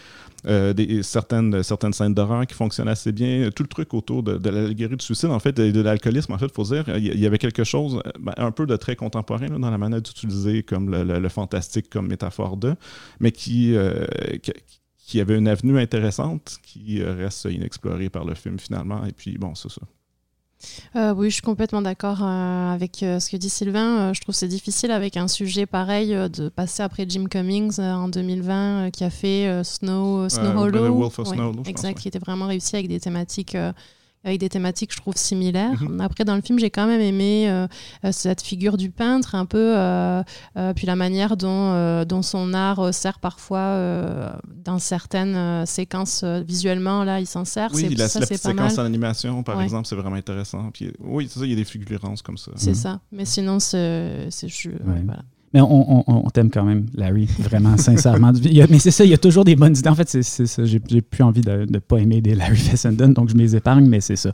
Euh, certaines, scènes d'horreur qui fonctionnent assez bien. Tout le truc autour de, de l'allégorie du suicide, en fait, de l'alcoolisme, en fait, il faut dire, il y avait quelque chose ben, un peu de très contemporain dans la manière d'utiliser comme le, fantastique comme métaphore de, mais qui, euh, qui, qui avait une avenue intéressante qui reste inexplorée par le film finalement. Et puis, bon, c'est ça.
Euh, oui, je suis complètement d'accord euh, avec euh, ce que dit Sylvain. je trouve c'est difficile avec un sujet pareil de passer après Jim Cummings en 2020 qui a fait Snow, Snow Hollow. exact, qui était vraiment réussi avec des thématiques avec des thématiques, je trouve, similaires. Mhm. Après, dans le film, j'ai quand même aimé euh, euh, cette figure du peintre, un peu, euh, puis la manière dont, dont son art sert parfois dans certaines séquences visuellement. Là, il s'en sert.
Oui, la, ça, la petite séquence en animation, par exemple, c'est vraiment intéressant. Puis, oui, c'est ça, il y a des figurances comme ça.
C'est mhm. ça. Mais sinon, c'est... Voilà.
Mais on, t'aime quand même, Larry, vraiment, sincèrement. mais c'est ça, il y a toujours des bonnes idées. En fait, c'est ça. J'ai plus envie de ne pas aimer des Larry Fessenden, donc je les épargne, mais c'est ça.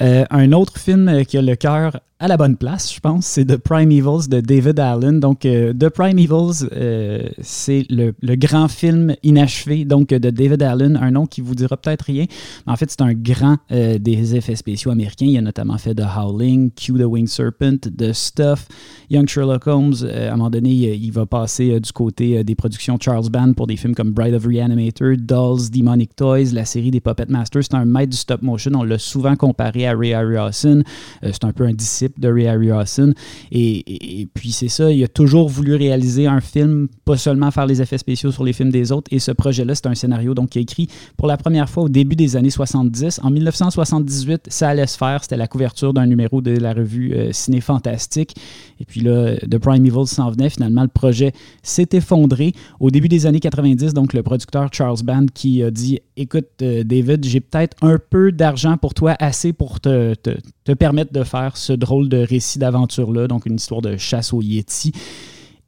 Euh, un autre film qui a le cœur à la bonne place, je pense. C'est The Prime Evils de David Allen. Donc, euh, The Prime Evils, euh, c'est le, grand film inachevé donc de David Allen, un nom qui vous dira peut-être rien. En fait, c'est un grand euh, des effets spéciaux américains. Il a notamment fait The Howling, Q the Winged Serpent, The Stuff, Young Sherlock Holmes. à un moment donné, il va passer du côté des productions Charles Band pour des films comme Bride of Reanimator, Dolls, Demonic Toys, la série des Puppet Masters. C'est un maître du stop motion. On l'a souvent comparé à Ray c'est un peu un disciple de Ray Harryhausen. Et, puis c'est ça, il a toujours voulu réaliser un film, pas seulement faire les effets spéciaux sur les films des autres. Et ce projet-là, c'est un scénario donc, qui a écrit pour la première fois au début des années 70. En 1978, ça allait se faire. C'était la couverture d'un numéro de la revue euh, Ciné Fantastique. Et puis là, The Prime Evil s'en s'en venait. Finalement, le projet s'est effondré. Au début des années 90, donc le producteur Charles Band qui a dit Écoute, euh, David, j'ai peut-être un peu d'argent pour toi, assez pour te, te, te permettre de faire ce drôle de récit d'aventure-là, donc une histoire de chasse au Yeti.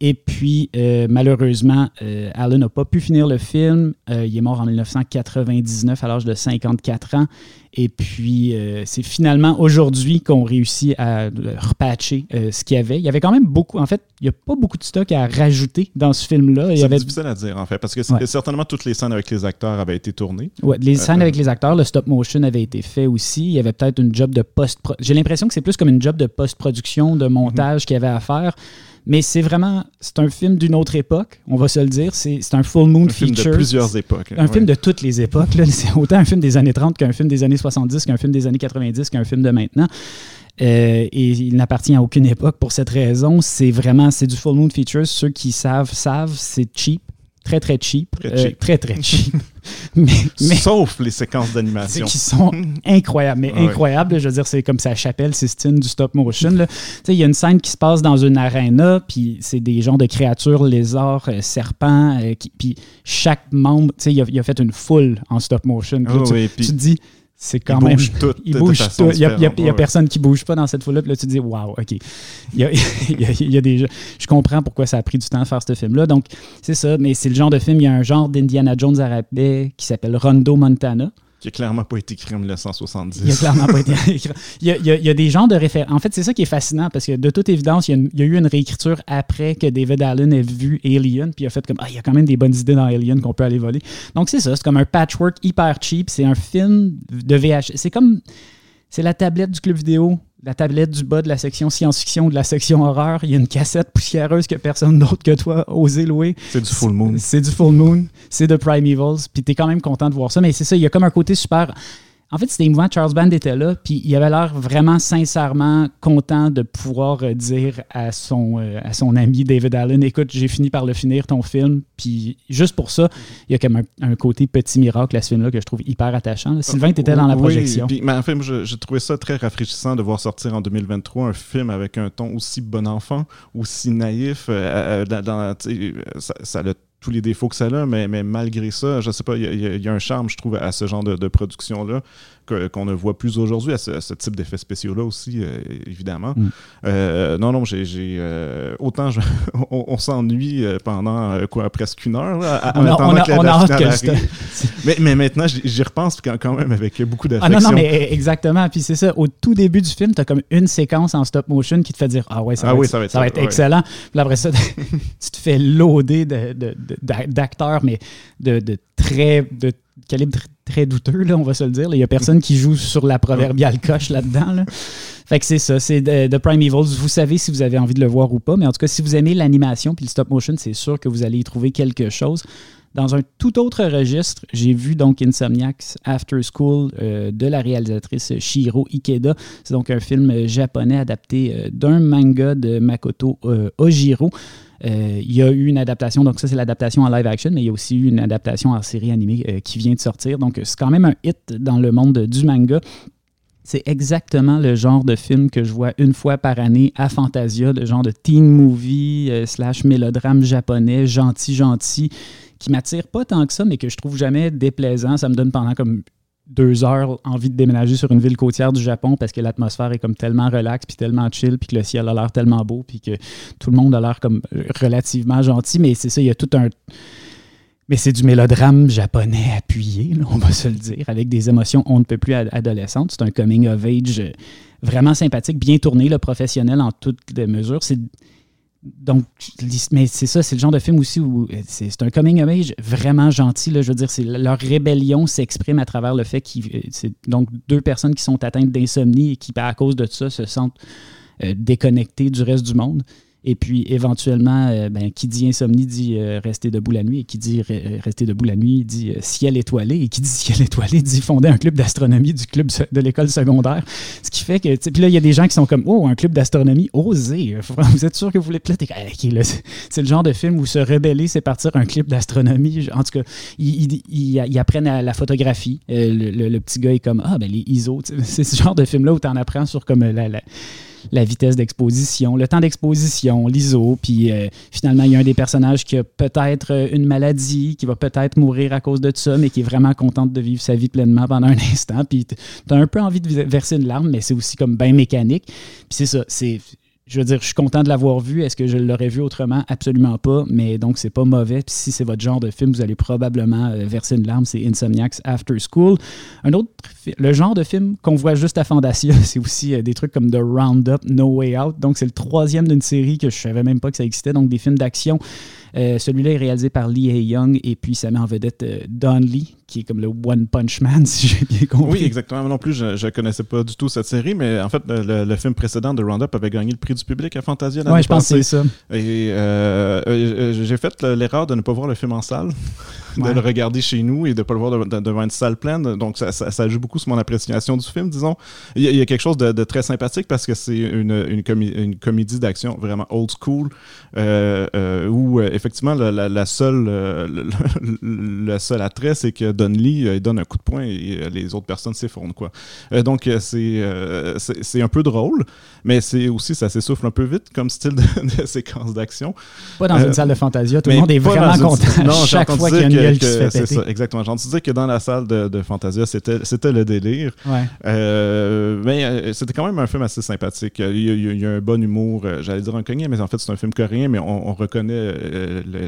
Et puis, euh, malheureusement, euh, Alan n'a pas pu finir le film. Euh, il est mort en 1999 à l'âge de 54 ans. Et puis, c'est finalement aujourd'hui qu'on réussit à repatcher ce qu'il y avait. Il y avait quand même beaucoup. En fait, il n'y a pas beaucoup de stock à rajouter dans ce film-là.
C'est
avait
difficile à dire, en fait, parce que
Ouais.
certainement toutes les scènes avec les acteurs avaient été tournées.
Ouais, les scènes avec les acteurs, le stop motion avait été fait aussi. Il y avait peut-être une job de post J'ai l'impression que c'est plus comme une job de post-production, de montage qu'il y avait à faire. Mais c'est vraiment, c'est un film d'une autre époque, on va se le dire. C'est un full moon
Un film
feature.
de plusieurs époques.
Un film de toutes les époques. C'est autant un film des années 30 qu'un film des années 70, qu'un film des années 90, qu'un film de maintenant. Euh, et il n'appartient à aucune époque pour cette raison. C'est vraiment, c'est du full moon features. Ceux qui savent, savent, c'est cheap. Très, très cheap.
Très
Euh, très, très cheap. mais, mais
Sauf les séquences d'animation.
qui sont incroyables, mais
Ouais.
incroyables. Je veux dire, c'est comme sa chapelle Sistine du stop motion. Il y a une scène qui se passe dans une arena, puis c'est des genres de créatures, lézards, euh, serpents, euh, puis chaque membre, tu sais, il a, il a fait une foule en stop motion. Là,
Ah
tu,
oui,
tu te dis, c'est quand
ils
même.
toutes
Il bouge tout. Il n'y a, il y a- il y personne qui bouge pas dans cette foule-là. Puis là, tu te dis, waouh, OK. Il y a, il y a- il y a des jeux- Je comprends pourquoi ça a pris du temps à faire ce film-là. Donc, c'est ça. Mais c'est le genre de film. Il y a un genre d'Indiana Jones arabais qui s'appelle Rondo Montana.
Qui a clairement pas été écrit en 1970.
Il a clairement pas été écrit. Il y a, des genres de références. En fait, c'est ça qui est fascinant parce que de toute évidence, il y, a il y a eu une réécriture après que David Allen ait vu Alien, puis il a fait comme Ah, il y a quand même des bonnes idées dans Alien qu'on peut aller voler. Donc, c'est ça. C'est comme un patchwork hyper cheap. C'est un film de VH. C'est comme. C'est la tablette du club vidéo, la tablette du bas de la section science-fiction, de la section horreur. Il y a une cassette poussiéreuse que personne d'autre que toi osé louer.
C'est du full moon.
C'est du Full Moon, c'est de Primevals, puis t'es quand même content de voir ça. Mais c'est ça, il y a comme un côté super. En fait, c'était émouvant. Charles Band était là, puis il avait l'air vraiment sincèrement content de pouvoir euh, dire à son, euh, à son ami David Allen Écoute, j'ai fini par le finir ton film. Puis juste pour ça, il y a comme un, un côté petit miracle à ce film-là que je trouve hyper attachant. là. Sylvain, t'étais dans la
Oui,
projection.
puis, mais en fait, j'ai trouvé ça très rafraîchissant de voir sortir en 2023 un film avec un ton aussi bon enfant, aussi naïf. euh, dans- ça, ça a tous les défauts que ça a, mais, malgré ça, je sais pas, il y, a- un charme, je trouve, à ce genre de, de production-là qu'on ne voit plus aujourd'hui, à ce, ce type d'effets spéciaux-là aussi, euh, évidemment.
Mm.
Euh, non, non, j'ai... euh, autant je- on, on s'ennuie pendant quoi, presque une heure, là, à-
On a, on a-
que la-
on a hâte que
Mais, mais maintenant, j'y repense quand, quand même avec beaucoup
Ah
d'affection.
non, non, mais eh, exactement. Puis c'est ça, au tout début du film, tu as comme une séquence en stop motion qui te fait dire Ah ouais, ça
Ah
va,
oui,
être,
ça va être
ça va
ça,
être
ouais.
excellent. Puis après ça, tu te fais loader de- de- de- d'acteurs, mais de, de très. de calibre tr- très douteux, là, on va se le dire. Il n'y a personne qui joue sur la proverbiale coche là-dedans. là. Fait que c'est ça, c'est de, de Primevals. Vous savez si vous avez envie de le voir ou pas, mais en tout cas, si vous aimez l'animation puis le stop motion, c'est sûr que vous allez y trouver quelque chose. Dans un tout autre registre, j'ai vu donc Insomniacs After School euh, de la réalisatrice Shiro Ikeda. C'est donc un film euh, japonais adapté euh, d'un manga de Makoto euh, Ojiro. Euh, il y a eu une adaptation, donc ça c'est l'adaptation en live action, mais il y a aussi eu une adaptation en série animée euh, qui vient de sortir. Donc c'est quand même un hit dans le monde du manga. C'est exactement le genre de film que je vois une fois par année à Fantasia, le genre de teen movie euh, slash mélodrame japonais, gentil, gentil, qui m'attire pas tant que ça, mais que je trouve jamais déplaisant. Ça me donne pendant comme deux heures envie de déménager sur une ville côtière du Japon parce que l'atmosphère est comme tellement relax puis tellement chill puis que le ciel a l'air tellement beau puis que tout le monde a l'air comme relativement gentil mais c'est ça il y a tout un mais c'est du mélodrame japonais appuyé, on va se le dire, avec des émotions on ne peut plus ad- adolescentes. C'est un coming of age vraiment sympathique, bien tourné, le professionnel en toutes les mesures. C'est donc, mais c'est ça, c'est le genre de film aussi où euh, c'est un coming of age vraiment gentil. Là, je veux dire, c'est leur rébellion s'exprime à travers le fait qu'ils, euh, c'est donc deux personnes qui sont atteintes d'insomnie et qui, à cause de ça, se sentent euh, déconnectées du reste du monde. Et puis, éventuellement, euh, ben, qui dit insomnie dit euh, rester debout la nuit. Et qui dit euh, rester debout la nuit dit ciel étoilé. Et qui dit ciel étoilé dit fonder un club d'astronomie du club de l'école secondaire. Ce qui fait que, puis là, il y a des gens qui sont comme, oh, un club d'astronomie, osez. Vous êtes sûr que vous voulez. Puis là, t'es comme, OK, là, c'est le genre de film où se rebeller, c'est partir un club d'astronomie. En tout cas, ils, apprennent à la photographie. Le, le- petit gars est comme, ah, ben les ISO. C'est ce genre de film-là où tu en apprends sur comme la- la la vitesse d'exposition, le temps d'exposition, l'ISO, puis euh, finalement, il y a un des personnages qui a peut-être une maladie, qui va peut-être mourir à cause de ça, mais qui est vraiment contente de vivre sa vie pleinement pendant un instant, puis tu as un peu envie de verser une larme, mais c'est aussi comme bien mécanique. Puis c'est ça, c'est je veux dire, je suis content de l'avoir vu. Est-ce que je l'aurais vu autrement? Absolument pas. Mais donc, c'est pas mauvais. Puis si c'est votre genre de film, vous allez probablement euh, verser une larme. C'est Insomniacs After School. Un autre, le genre de film qu'on voit juste à Fantasia, c'est aussi euh, des trucs comme The Roundup, No Way Out. Donc, c'est le troisième d'une série que je savais même pas que ça existait. Donc, des films d'action. Euh, celui-là est réalisé par Lee Hae-young et puis ça met en vedette Don Lee, qui est comme le One Punch Man, si j'ai bien compris.
Oui, exactement. Moi non plus, je ne connaissais pas du tout cette série, mais en fait, le, film précédent de Roundup avait gagné le prix du public à Fantasia.
Oui, je pense que c'est ça.
Et euh, euh, j'ai fait l'erreur de ne pas voir le film en salle, de le regarder chez nous et de ne pas le voir devant une salle pleine. Donc, ça, ça, joue beaucoup sur mon appréciation du film, disons. Il y, a, quelque chose de, très sympathique parce que c'est une, une, comédie d'action vraiment old school euh, où, effectivement, la, seule, le, seul attrait, c'est que Lee il donne un coup de poing et les autres personnes s'effondrent. quoi. donc, c'est c'est un peu drôle, mais c'est aussi, ça s'essouffle un peu vite comme style de, séquence d'action.
Pas dans une euh, salle de Fantasia, tout le monde est vraiment content non, chaque fois qu'il y a une gueule qui se fait péter. Ça,
exactement. J'en disais que dans la salle de, de Fantasia, c'était le délire. Euh, mais euh, c'était quand même un film assez sympathique. Il y a, un bon humour, j'allais dire un cogné, mais en fait, c'est un film coréen, mais on, reconnaît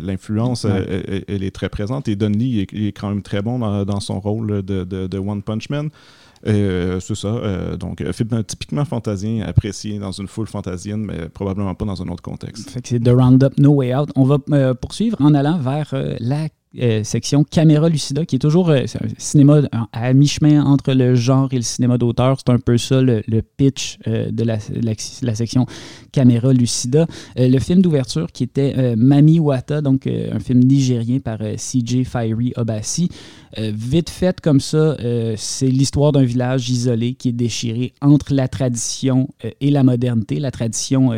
l'influence, elle, est très présente. Et Don Lee est, quand même très bon dans, son rôle de, de One Punch Man. Euh, c'est ça. Euh, donc, film typiquement fantasien, apprécié dans une foule fantasienne, mais probablement pas dans un autre contexte.
c'est The Roundup No Way Out. On va euh, poursuivre en allant vers la euh, section Caméra Lucida, qui est toujours euh, un cinéma à mi-chemin entre le genre et le cinéma d'auteur. C'est un peu ça le, pitch euh, de la, la, section Caméra Lucida. le film d'ouverture qui était Mami Wata, donc un film nigérien par CJ Fiery Obasi. vite fait comme ça, c'est l'histoire d'un village isolé qui est déchiré entre la tradition et la modernité. La tradition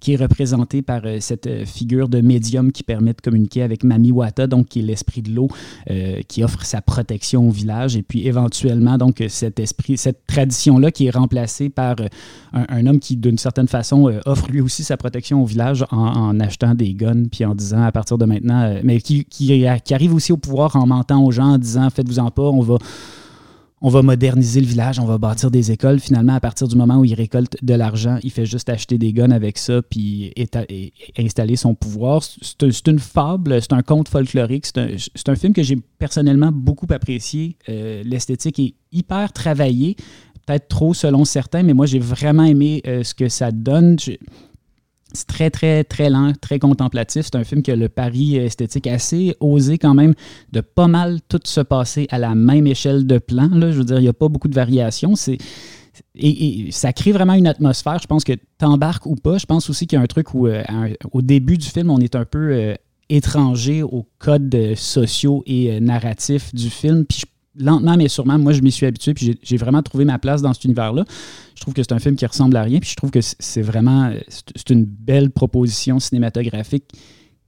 qui est représentée par cette figure de médium qui permet de communiquer avec Mami Wata, donc qui est l'esprit de l'eau euh, qui offre sa protection au village. Et puis éventuellement, donc, cet esprit, cette tradition-là qui est remplacée par euh, un, homme qui, d'une certaine façon, euh, offre lui aussi sa protection au village en, achetant des guns, puis en disant à partir de maintenant, mais qui, qui, arrive aussi au pouvoir en mentant aux gens, en disant faites-vous-en pas, on va on va moderniser le village, on va bâtir des écoles. Finalement, à partir du moment où il récolte de l'argent, il fait juste acheter des guns avec ça puis installer son pouvoir. C'est une fable, c'est un conte folklorique. C'est un, film que j'ai personnellement beaucoup apprécié. Euh, l'esthétique est hyper travaillée, peut-être trop selon certains, mais moi j'ai vraiment aimé euh, ce que ça donne. C'est très, très, très lent, très contemplatif. C'est un film qui a le pari esthétique assez osé quand même de pas mal tout se passer à la même échelle de plan. Là. Je veux dire, il n'y a pas beaucoup de variations. C'est, et, ça crée vraiment une atmosphère. Je pense que t'embarques ou pas. Je pense aussi qu'il y a un truc où, euh, au début du film, on est un peu euh, étranger aux codes euh, sociaux et narratifs du film. Puis lentement mais sûrement, moi, je m'y suis habitué, puis j'ai vraiment trouvé ma place dans cet univers-là. Je trouve que c'est un film qui ressemble à rien, puis je trouve que c'est vraiment c'est une belle proposition cinématographique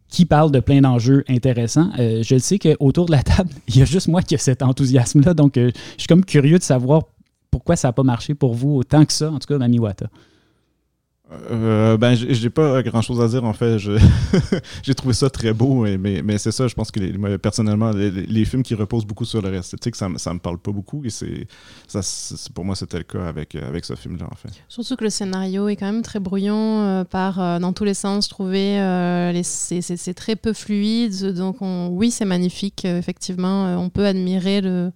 qui parle de plein d'enjeux intéressants. Euh, je sais qu'autour de la table, il y a juste moi qui ai cet enthousiasme-là, donc euh, je suis comme curieux de savoir pourquoi ça n'a pas marché pour vous autant que ça, en tout cas, Mami Wata.
Euh, ben, j'ai pas grand chose à dire en fait. J'ai trouvé ça très beau, mais, mais c'est ça. Je pense que personnellement, les, films qui reposent beaucoup sur le esthétique, ça, ça me parle pas beaucoup. Et c'est pour moi, c'était le cas avec, avec ce film-là en fait.
Surtout que le scénario est quand même très brouillon, euh, par, euh, dans tous les sens. Trouvé, c'est très peu fluide. Donc, oui, c'est magnifique. effectivement, on peut admirer le,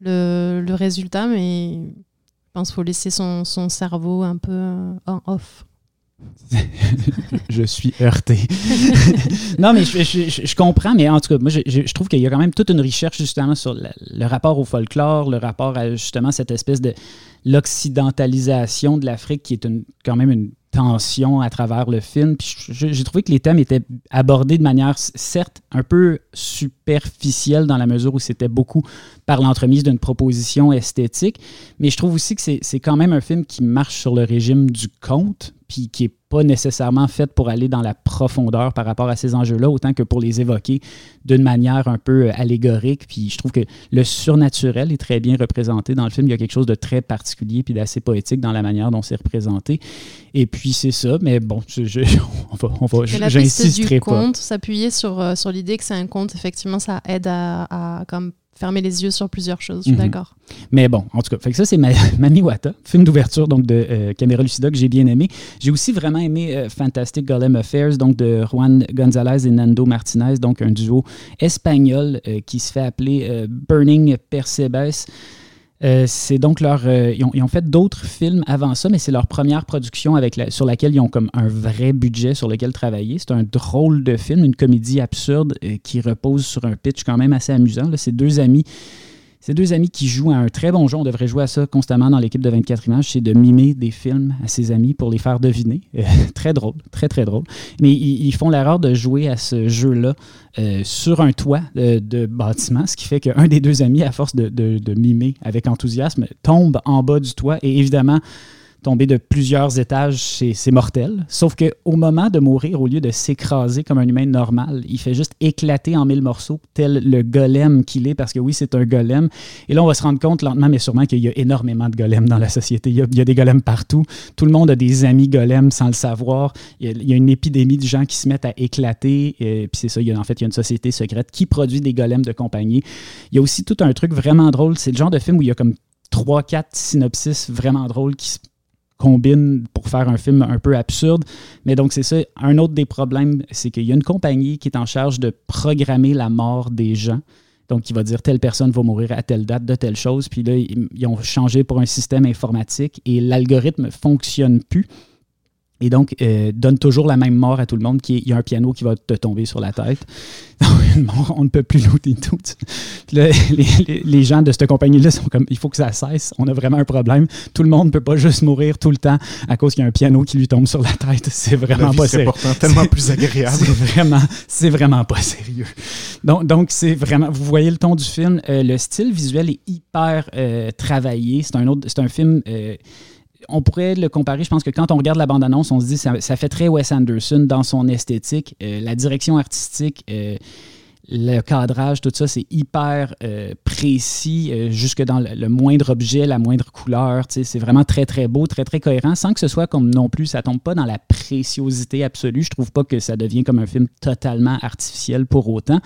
le, le résultat, mais je pense qu'il faut laisser son, son cerveau un peu en off.
je suis heurté. non, mais je, comprends, mais en tout cas, moi, je, trouve qu'il y a quand même toute une recherche justement sur le, rapport au folklore, le rapport à justement cette espèce de l'occidentalisation de l'Afrique qui est une, quand même une tension à travers le film. j'ai trouvé que les thèmes étaient abordés de manière, certes, un peu superficielle dans la mesure où c'était beaucoup par l'entremise d'une proposition esthétique, mais je trouve aussi que c'est quand même un film qui marche sur le régime du conte puis qui n'est pas nécessairement faite pour aller dans la profondeur par rapport à ces enjeux-là, autant que pour les évoquer d'une manière un peu euh, allégorique. Puis je trouve que le surnaturel est très bien représenté dans le film. Il y a quelque chose de très particulier puis d'assez poétique dans la manière dont c'est représenté. Et puis c'est ça, mais bon, je, on va, on va j'insisterai
pas. conte, s'appuyer sur, euh, sur l'idée que c'est un conte, effectivement, ça aide à, à comme fermer les yeux sur plusieurs choses. Je suis mhm. d'accord.
Mais bon, en tout cas, fait que ça, c'est Mami Wata, film d'ouverture donc de euh, Caméra Lucida que j'ai bien aimé. J'ai aussi vraiment aimé euh, Fantastic Golem Affairs, donc de Juan González et Nando Martinez, donc un duo espagnol euh, qui se fait appeler Burning Percebes. Euh, c'est donc leur. Euh, ils, ont, fait d'autres films avant ça, mais c'est leur première production avec sur laquelle ils ont comme un vrai budget sur lequel travailler. C'est un drôle de film, une comédie absurde euh, qui repose sur un pitch quand même assez amusant. C'est deux amis ces deux amis qui jouent à un très bon jeu, on devrait jouer à ça constamment dans l'équipe de 24 images, c'est de mimer des films à ses amis pour les faire deviner. Euh, très drôle, très très drôle. Mais ils, font l'erreur de jouer à ce jeu-là euh, sur un toit de, bâtiment, ce qui fait qu'un des deux amis, à force de mimer avec enthousiasme, tombe en bas du toit et évidemment tomber de plusieurs étages, c'est mortel. Sauf qu'au moment de mourir, au lieu de s'écraser comme un humain normal, il fait juste éclater en mille morceaux, tel le golem qu'il est, parce que oui, c'est un golem. Et là, on va se rendre compte lentement, mais sûrement qu'il y a énormément de golems dans la société. Il y, a, des golems partout. Tout le monde a des amis golems sans le savoir. Il y a, une épidémie de gens qui se mettent à éclater. Et, puis c'est ça, il y a, en fait, il y a une société secrète qui produit des golems de compagnie. Il y a aussi tout un truc vraiment drôle. C'est le genre de film où il y a comme trois, quatre synopsis vraiment drôles qui se combine pour faire un film un peu absurde. Mais donc, c'est ça. Un autre des problèmes, c'est qu'il y a une compagnie qui est en charge de programmer la mort des gens. Donc, il va dire telle personne va mourir à telle date de telle chose. Puis là, ils ont changé pour un système informatique et l'algorithme ne fonctionne plus. Et donc, euh, donne toujours la même mort à tout le monde, qui il y a un piano qui va te tomber sur la tête. on ne peut plus looter tout. les, les, gens de cette compagnie-là sont comme, il faut que ça cesse, on a vraiment un problème. Tout le monde ne peut pas juste mourir tout le temps à cause qu'il y a un piano qui lui tombe sur la tête. C'est vraiment pas sérieux.
C'est tellement plus agréable.
C'est vraiment, c'est vraiment pas sérieux. Donc, donc c'est vraiment, vous voyez le ton du film, euh, le style visuel est hyper euh, travaillé. C'est un autre, c'est un film on pourrait le comparer. Je pense que quand on regarde la bande-annonce, on se dit ça, ça fait très Wes Anderson dans son esthétique. Euh, la direction artistique, euh, le cadrage, tout ça, c'est hyper euh, précis, jusque dans le, moindre objet, la moindre couleur. C'est vraiment très, très beau, très, très cohérent, sans que ce soit comme non plus, ça tombe pas dans la préciosité absolue. Je trouve pas que ça devient comme un film totalement artificiel pour autant.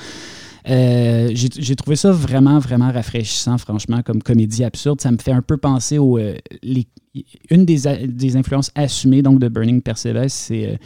J'ai trouvé ça vraiment, vraiment rafraîchissant, franchement, comme comédie absurde. Ça me fait un peu penser aux. Une des, des, influences assumées donc, de Burning Perseverance, c'est euh,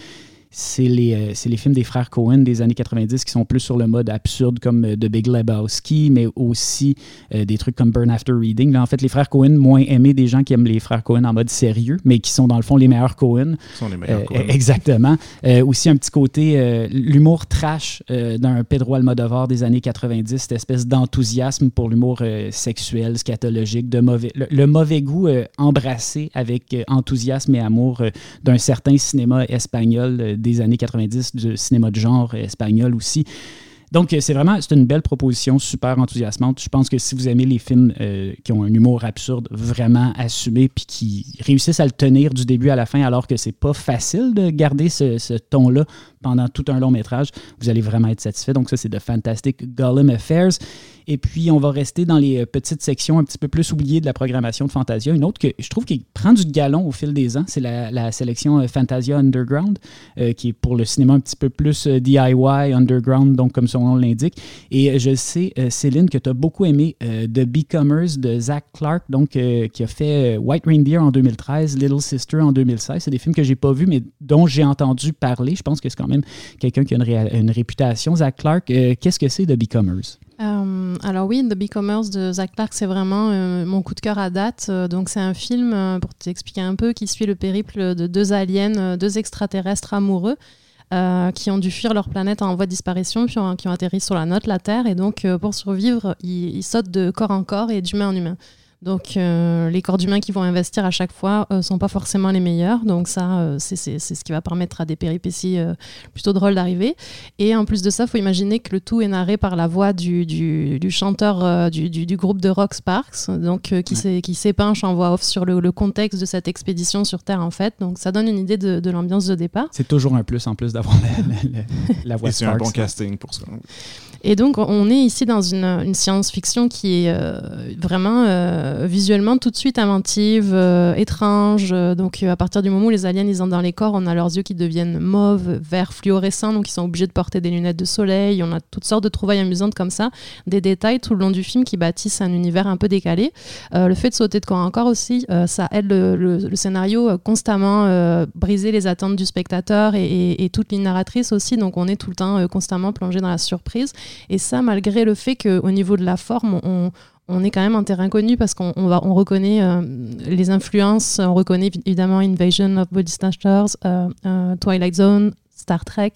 c'est les, euh, les, films des frères Cohen des années 90 qui sont plus sur le mode absurde comme euh, The Big Lebowski, mais aussi euh, des trucs comme Burn After Reading. Là, en fait, les frères Cohen, moins aimés des gens qui aiment les frères Cohen en mode sérieux, mais qui sont dans le fond les meilleurs Cohen.
sont les meilleurs Cohen.
Exactement. aussi un petit côté, l'humour trash d'un Pedro Almodovar des années 90, cette espèce d'enthousiasme pour l'humour sexuel, scatologique, de mauvais, le mauvais goût embrassé avec enthousiasme et amour d'un certain cinéma espagnol des années 90 du cinéma de genre espagnol aussi. Donc, c'est vraiment c'est une belle proposition, super enthousiasmante. Je pense que si vous aimez les films euh, qui ont un humour absurde vraiment assumé puis qui réussissent à le tenir du début à la fin, alors que c'est pas facile de garder ce, ton-là pendant tout un long métrage, vous allez vraiment être satisfait. Donc, ça, c'est de Fantastic Gollum Affairs. Et puis, on va rester dans les euh, petites sections un petit peu plus oubliées de la programmation de Fantasia. Une autre que je trouve qui prend du galon au fil des ans, c'est la, sélection euh, Fantasia Underground, euh, qui est pour le cinéma un petit peu plus DIY, underground, donc comme son nom l'indique. Et je sais, Céline, que tu as beaucoup aimé The Becomers de Zach Clark, donc qui a fait White Reindeer en 2013, Little Sister en 2016. C'est des films que j'ai pas vus, mais dont j'ai entendu parler. Je pense que c'est quand même quelqu'un qui a une, une réputation. Zach Clark, qu'est-ce que c'est The Becomers?
Euh, alors oui, The Becomers de Zach Clark, c'est vraiment euh, mon coup de cœur à date. Euh, donc c'est un film, pour t'expliquer un peu, qui suit le périple de deux aliens, deux extraterrestres amoureux. qui ont dû fuir leur planète en voie de disparition, puis qui ont atterri sur la note, la Terre, et donc pour survivre, ils, sautent de corps en corps et d'humain en humain. Donc les corps d'humains qui vont investir à chaque fois ne sont pas forcément les meilleurs. Donc ça, c'est ce qui va permettre à des péripéties plutôt drôles d'arriver. Et en plus de ça, il faut imaginer que le tout est narré par la voix du, du, chanteur du, du, groupe de rock Sparks, donc qui s'épanche en voix off sur le, le, contexte de cette expédition sur Terre en fait. Donc ça donne une idée de, de l'ambiance de départ.
C'est toujours un plus en plus d'avoir la, la, voix.
c'est un bon casting pour ça.
Et donc, on est ici dans une, science-fiction qui est euh, vraiment euh, visuellement tout de suite inventive, euh, étrange. Donc, à partir du moment où les aliens ils entrent dans les corps, on a leurs yeux qui deviennent mauves, vert fluorescents, donc ils sont obligés de porter des lunettes de soleil. On a toutes sortes de trouvailles amusantes comme ça, des détails tout le long du film qui bâtissent un univers un peu décalé. le fait de sauter de corps en corps aussi, ça aide le, scénario constamment briser les attentes du spectateur et, et, toute ligne narratrice aussi. Donc, on est tout le temps constamment plongé dans la surprise. Et ça, malgré le fait qu'au niveau de la forme, on, est quand même en terrain connu parce qu'on on reconnaît euh, les influences, on reconnaît évidemment Invasion of Body Snatchers, euh, euh, Twilight Zone, Star Trek,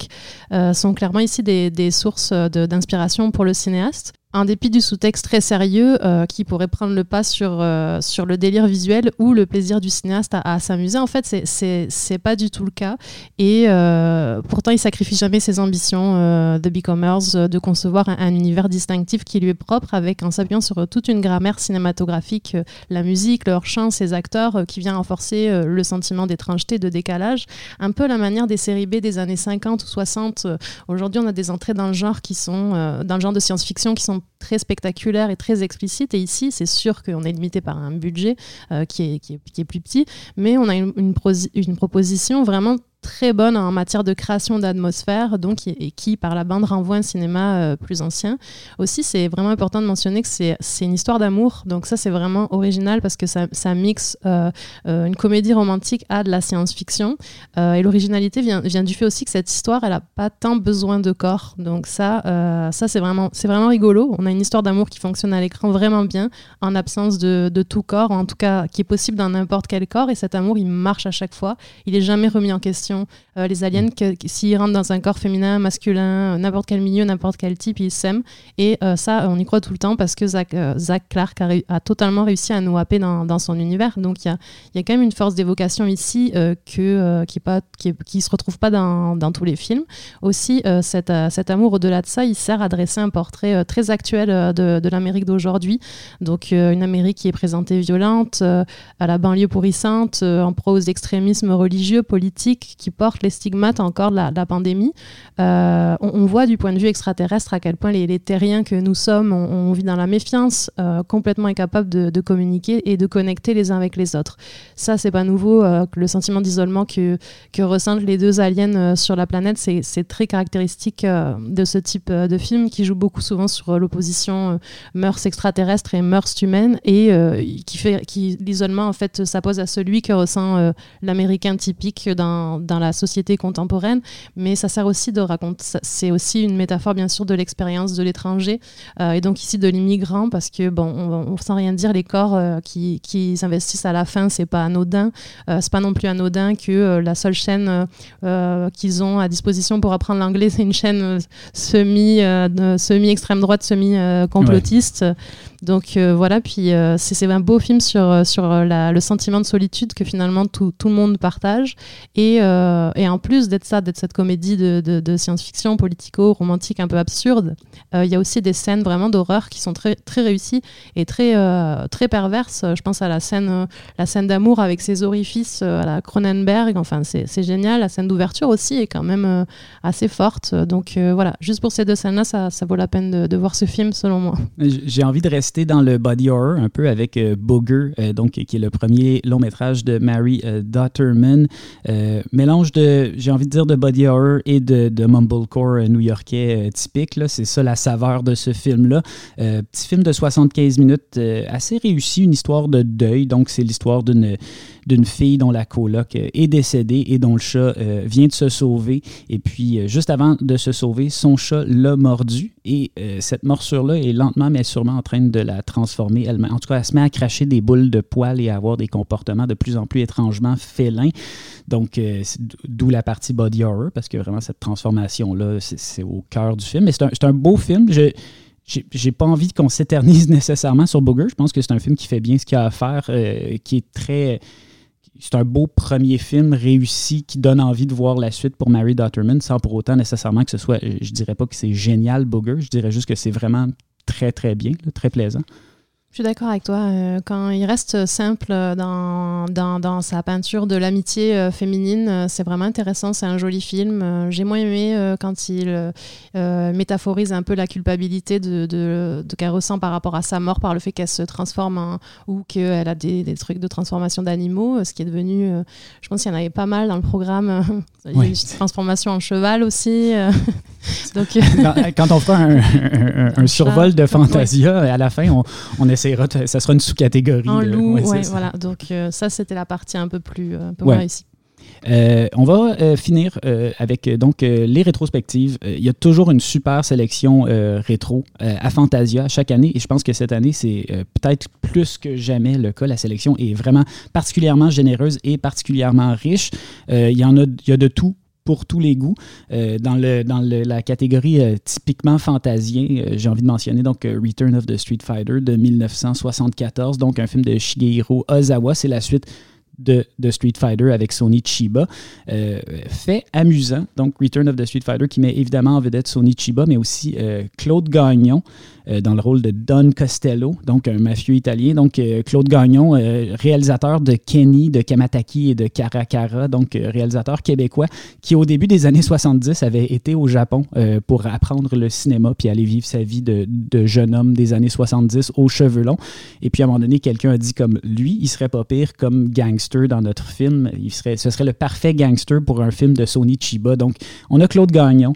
sont clairement ici des sources d'inspiration pour le cinéaste en dépit du sous-texte très sérieux euh, qui pourrait prendre le pas sur, euh, sur le délire visuel ou le plaisir du cinéaste à, s'amuser. En fait, c'est pas du tout le cas. Et euh, pourtant, il sacrifie jamais ses ambitions de Becomers de concevoir un, univers distinctif qui lui est propre avec en s'appuyant sur toute une grammaire cinématographique, la musique, leur chant, ses acteurs qui vient renforcer le sentiment d'étrangeté, de décalage. Un peu la manière des séries B des années 50 ou 60. Aujourd'hui, on a des entrées dans le genre qui sont, dans le genre de science-fiction qui sont très spectaculaire et très explicite. Et ici, c'est sûr qu'on est limité par un budget euh, qui, est, qui, est, plus petit, mais on a une, une, une proposition vraiment très bonne en matière de création d'atmosphère, donc et, qui par la bande renvoie un cinéma euh, plus ancien. Aussi, c'est vraiment important de mentionner que c'est une histoire d'amour, donc ça c'est vraiment original parce que ça, ça mixe euh, euh, une comédie romantique à de la science-fiction. et l'originalité vient, vient du fait aussi que cette histoire, elle a pas tant besoin de corps, donc ça, ça c'est vraiment, c'est vraiment rigolo. On a une histoire d'amour qui fonctionne à l'écran vraiment bien en absence de, de tout corps, en tout cas qui est possible dans n'importe quel corps, et cet amour il marche à chaque fois. Il est jamais remis en question euh, les aliens, s'ils rentrent dans un corps féminin, masculin, n'importe quel milieu, n'importe quel type, ils s'aiment. Et euh, ça, on y croit tout le temps parce que Zach, euh, Clark a, totalement réussi à nous happer dans, son univers. Donc il y a, y a, quand même une force d'évocation ici que, qui ne qui, qui, se retrouve pas dans, tous les films. Aussi, cet, amour, au-delà de ça, il sert à dresser un portrait très actuel de, de l'Amérique d'aujourd'hui. Donc une Amérique qui est présentée violente, à la banlieue pourrissante, en proie aux extrémismes religieux, politiques, qui portent les stigmates encore de la, pandémie. Euh, on, voit du point de vue extraterrestre à quel point les, terriens que nous sommes, on, vit dans la méfiance, euh, complètement incapables de, communiquer et de connecter les uns avec les autres. Ça, c'est pas nouveau. Euh, le sentiment d'isolement que, que ressentent les deux aliens sur la planète, c'est très caractéristique de ce type de film qui joue beaucoup souvent sur l'opposition mœurs extraterrestres et mœurs humaines et qui fait qui l'isolement en fait s'appose à celui que ressent l'américain typique dans dans la société contemporaine, mais ça sert aussi de raconter. C'est aussi une métaphore, bien sûr, de l'expérience de l'étranger euh, et donc ici de l'immigrant, parce que, bon, on, sent rien dire, les corps euh, qui, qui s'investissent à la fin, c'est pas anodin. Euh, c'est pas non plus anodin que la seule chaîne qu'ils ont à disposition pour apprendre l'anglais, c'est une chaîne semi, semi extrême droite, semi complotiste. Donc voilà, puis c'est un beau film sur, sur le sentiment de solitude que finalement tout, tout le monde partage. Et, euh, et en plus d'être ça, d'être cette comédie de, science-fiction, politico, romantique, un peu absurde, euh, il y a aussi des scènes vraiment d'horreur qui sont très, réussies et très, euh, très perverses. Je pense à la scène, la scène d'amour avec ses orifices à la Cronenberg. Enfin, c'est génial. La scène d'ouverture aussi est quand même assez forte. Donc voilà, juste pour ces deux scènes-là, ça, vaut la peine de, de, voir ce film, selon moi.
J'ai envie de rester dans le body horror un peu avec Booger, donc, qui est le premier long métrage de Mary Dotterman. Mélange de, j'ai envie de dire, de body horror et de, de mumblecore new-yorkais euh, typique. C'est ça la saveur de ce film-là. Euh, petit film de 75 minutes, euh, assez réussi, une histoire de deuil. Donc, c'est l'histoire d'une d'une fille dont la coloc est décédée et dont le chat vient de se sauver. Et puis, juste avant de se sauver, son chat l'a mordu. Et cette morsure-là est lentement mais sûrement en train de la transformer elle-même. En tout cas, elle se met à cracher des boules de poils et à avoir des comportements de plus en plus étrangement félins. Donc, d'où la partie body horror, parce que vraiment, cette transformation-là, c'est au cœur du film. Mais c'est un, un, beau film. Je, j'ai pas envie qu'on s'éternise nécessairement sur Booger. Je pense que c'est un film qui fait bien ce qu'il a à faire, euh, qui est très. C'est un beau premier film réussi qui donne envie de voir la suite pour Mary Dotterman, sans pour autant nécessairement que ce soit. Je dirais pas que c'est génial, Booger. Je dirais juste que c'est vraiment très, très bien, très plaisant.
Je suis d'accord avec toi. Euh, quand il reste simple dans, dans, dans sa peinture de l'amitié euh, féminine, euh, c'est vraiment intéressant. C'est un joli film. J'ai moins aimé quand il métaphorise un peu la culpabilité de, de, de qu'elle ressent par rapport à sa mort, par le fait qu'elle se transforme en, ou qu'elle a des, des, trucs de transformation d'animaux, ce qui est devenu. je pense qu'il y en avait pas mal dans le programme. il y a une transformation en cheval aussi.
Donc, quand, on fera un, un, survol de Fantasia, à la fin, on, on essaie ça sera une sous-catégorie.
En loup, ouais, voilà. Donc euh, ça, c'était la partie un peu plus, euh, un peu moins réussie.
Euh, on va finir avec donc les rétrospectives. Il y a toujours une super sélection rétro à Fantasia chaque année et je pense que cette année c'est peut-être plus que jamais le cas. La sélection est vraiment particulièrement généreuse et particulièrement riche. il y en a, il y a de tout pour tous les goûts. Euh, dans le, dans la catégorie euh, typiquement fantasien, euh, j'ai envie de mentionner Return of the Street Fighter de 1974, donc un film de Shigeru Ozawa. C'est la suite de, de, Street Fighter avec Sony Chiba. fait amusant, donc Return of the Street Fighter qui met évidemment en vedette Sony Chiba, mais aussi Claude Gagnon, dans le rôle de Don Costello, donc un mafieux italien. Donc euh, Claude Gagnon, euh, réalisateur de Kenny, de Kamataki et de Caracara, donc réalisateur québécois, qui au début des années 70 avait été au Japon pour apprendre le cinéma puis aller vivre sa vie de, jeune homme des années 70 aux cheveux longs. Et puis à un moment donné, quelqu'un a dit comme lui, il serait pas pire comme gangster dans notre film. Il serait, ce serait le parfait gangster pour un film de Sony Chiba. Donc on a Claude Gagnon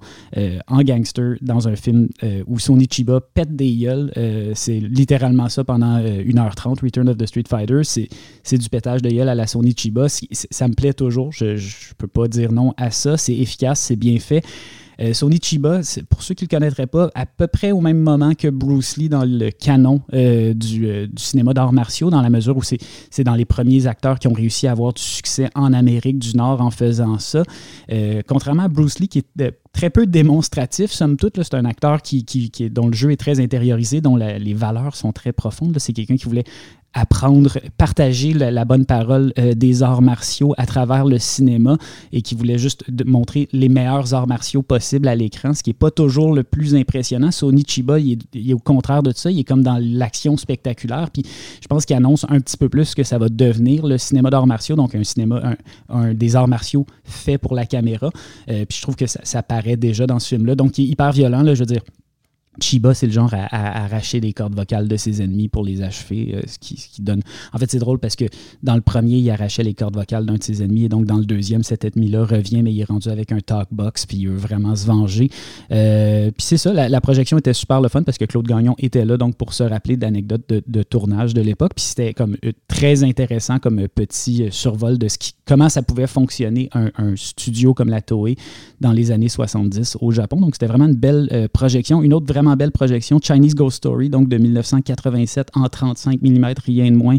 en gangster dans un film où Sony Chiba pète des gueules. Euh, c'est littéralement ça pendant 1h30, euh, Return of the Street Fighter. C'est du pétage de gueule à la Sony Chiba. Ça me plaît toujours. Je ne peux pas dire non à ça. C'est efficace, c'est bien fait. Euh, Sony Chiba, pour ceux qui ne le connaîtraient pas, à peu près au même moment que Bruce Lee dans le canon du, du, cinéma d'arts martiaux, dans la mesure où c'est dans les premiers acteurs qui ont réussi à avoir du succès en Amérique du Nord en faisant ça. contrairement à Bruce Lee, qui est très peu démonstratif, somme toute. C'est un acteur qui, qui, dont le jeu est très intériorisé, dont les valeurs sont très profondes. C'est quelqu'un qui voulait apprendre, partager la, bonne parole euh, des arts martiaux à travers le cinéma et qui voulait juste montrer les meilleurs arts martiaux possibles à l'écran, ce qui n'est pas toujours le plus impressionnant. Sony Chiba, il est, au contraire de ça, il est comme dans l'action spectaculaire, puis je pense qu'il annonce un petit peu plus que ça va devenir le cinéma d'arts martiaux, donc un cinéma, des arts martiaux fait pour la caméra. Euh, puis je trouve que ça, ça paraît déjà dans ce film-là, donc il est hyper violent, là, je veux dire Chiba, c'est le genre à, arracher les cordes vocales de ses ennemis pour les achever, euh, ce, qui, donne... En fait, c'est drôle parce que dans le premier, il arrachait les cordes vocales d'un de ses ennemis, et donc dans le deuxième, cet ennemi-là revient, mais il est rendu avec un talkbox, puis il veut vraiment se venger. Euh, puis c'est ça, la, projection était super le fun parce que Claude Gagnon était là, donc pour se rappeler d'anecdotes de, tournage de l'époque, puis c'était comme euh, très intéressant comme petit survol de ce qui, comment ça pouvait fonctionner un, un studio comme la Toei dans les années 70 au Japon. Donc c'était vraiment une belle projection. Une autre vraiment belle projection, Chinese Ghost Story, donc de 1987 en 35 mm, rien de moins.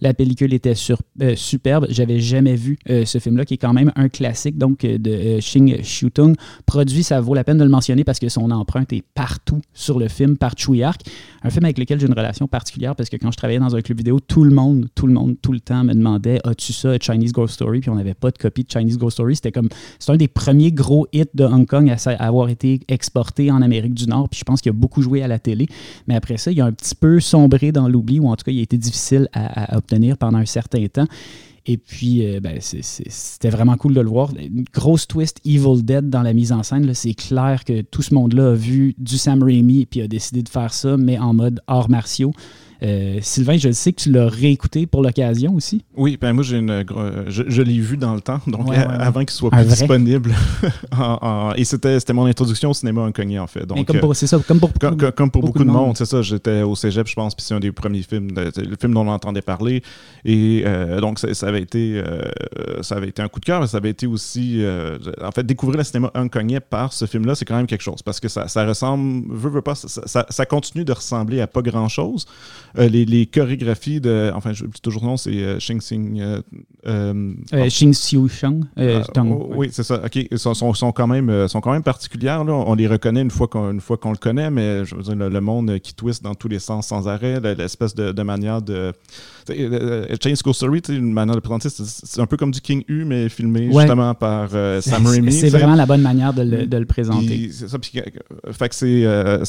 La pellicule était sur, euh, superbe. J'avais jamais vu euh, ce film-là, qui est quand même un classique donc euh, de Xing Shutung. Produit, ça vaut la peine de le mentionner parce que son empreinte est partout sur le film par Arc. Un film avec lequel j'ai une relation particulière parce que quand je travaillais dans un club vidéo, tout le monde, tout le monde, tout le temps me demandait As-tu ça, Chinese Ghost Story Puis on n'avait pas de copie de Chinese Ghost Story. C'était comme. C'est un des premiers gros hits de Hong Kong à, avoir été exporté en Amérique du Nord. Puis je pense qu'il a beaucoup joué à la télé. Mais après ça, il a un petit peu sombré dans l'oubli ou en tout cas, il a été difficile à, pendant un certain temps. Et puis, euh, ben, c'était vraiment cool de le voir. Grosse twist Evil Dead dans la mise en scène. C'est clair que tout ce monde-là a vu du Sam Raimi et puis a décidé de faire ça, mais en mode arts martiaux. Euh, Sylvain, je sais que tu l'as réécouté pour l'occasion aussi.
Oui, ben moi j'ai une je, l'ai vu dans le temps, donc avant qu'il soit plus disponible. et c'était mon introduction au cinéma incogné en fait.
Donc, comme pour, ça, comme pour,
comme, pour beaucoup, de monde, c'est ça. J'étais au cégep, je pense, puis c'est un des premiers films, le film dont on entendait parler. Et euh, donc ça, avait été, euh, ça avait été un coup de cœur, mais ça avait été aussi, en fait, découvrir le cinéma incogné par ce film-là, c'est quand même quelque chose parce que ça, ça ressemble, veut, veut pas, ça, ça, continue de ressembler à pas grand-chose. Euh, les, les chorégraphies de. Enfin, je dis toujours non, c'est euh, Euh,
Xing Xiu ouais.
Oui, c'est ça. OK. Ils sont, sont, sont quand même, euh, sont quand même particulières. Là. On les reconnaît une fois qu'on une fois qu'on le connaît, mais je veux dire, le, le monde qui twist dans tous les sens sans arrêt, l'espèce de, de manière de. Euh, euh, Chain School Story, une manière de présenter, c'est un peu comme du King U, mais filmé
Ouais.
justement par euh, Sam Raimi.
C'est vraiment la bonne manière de le, de le présenter.
C'est ça. Puis, euh, fait que c'est euh,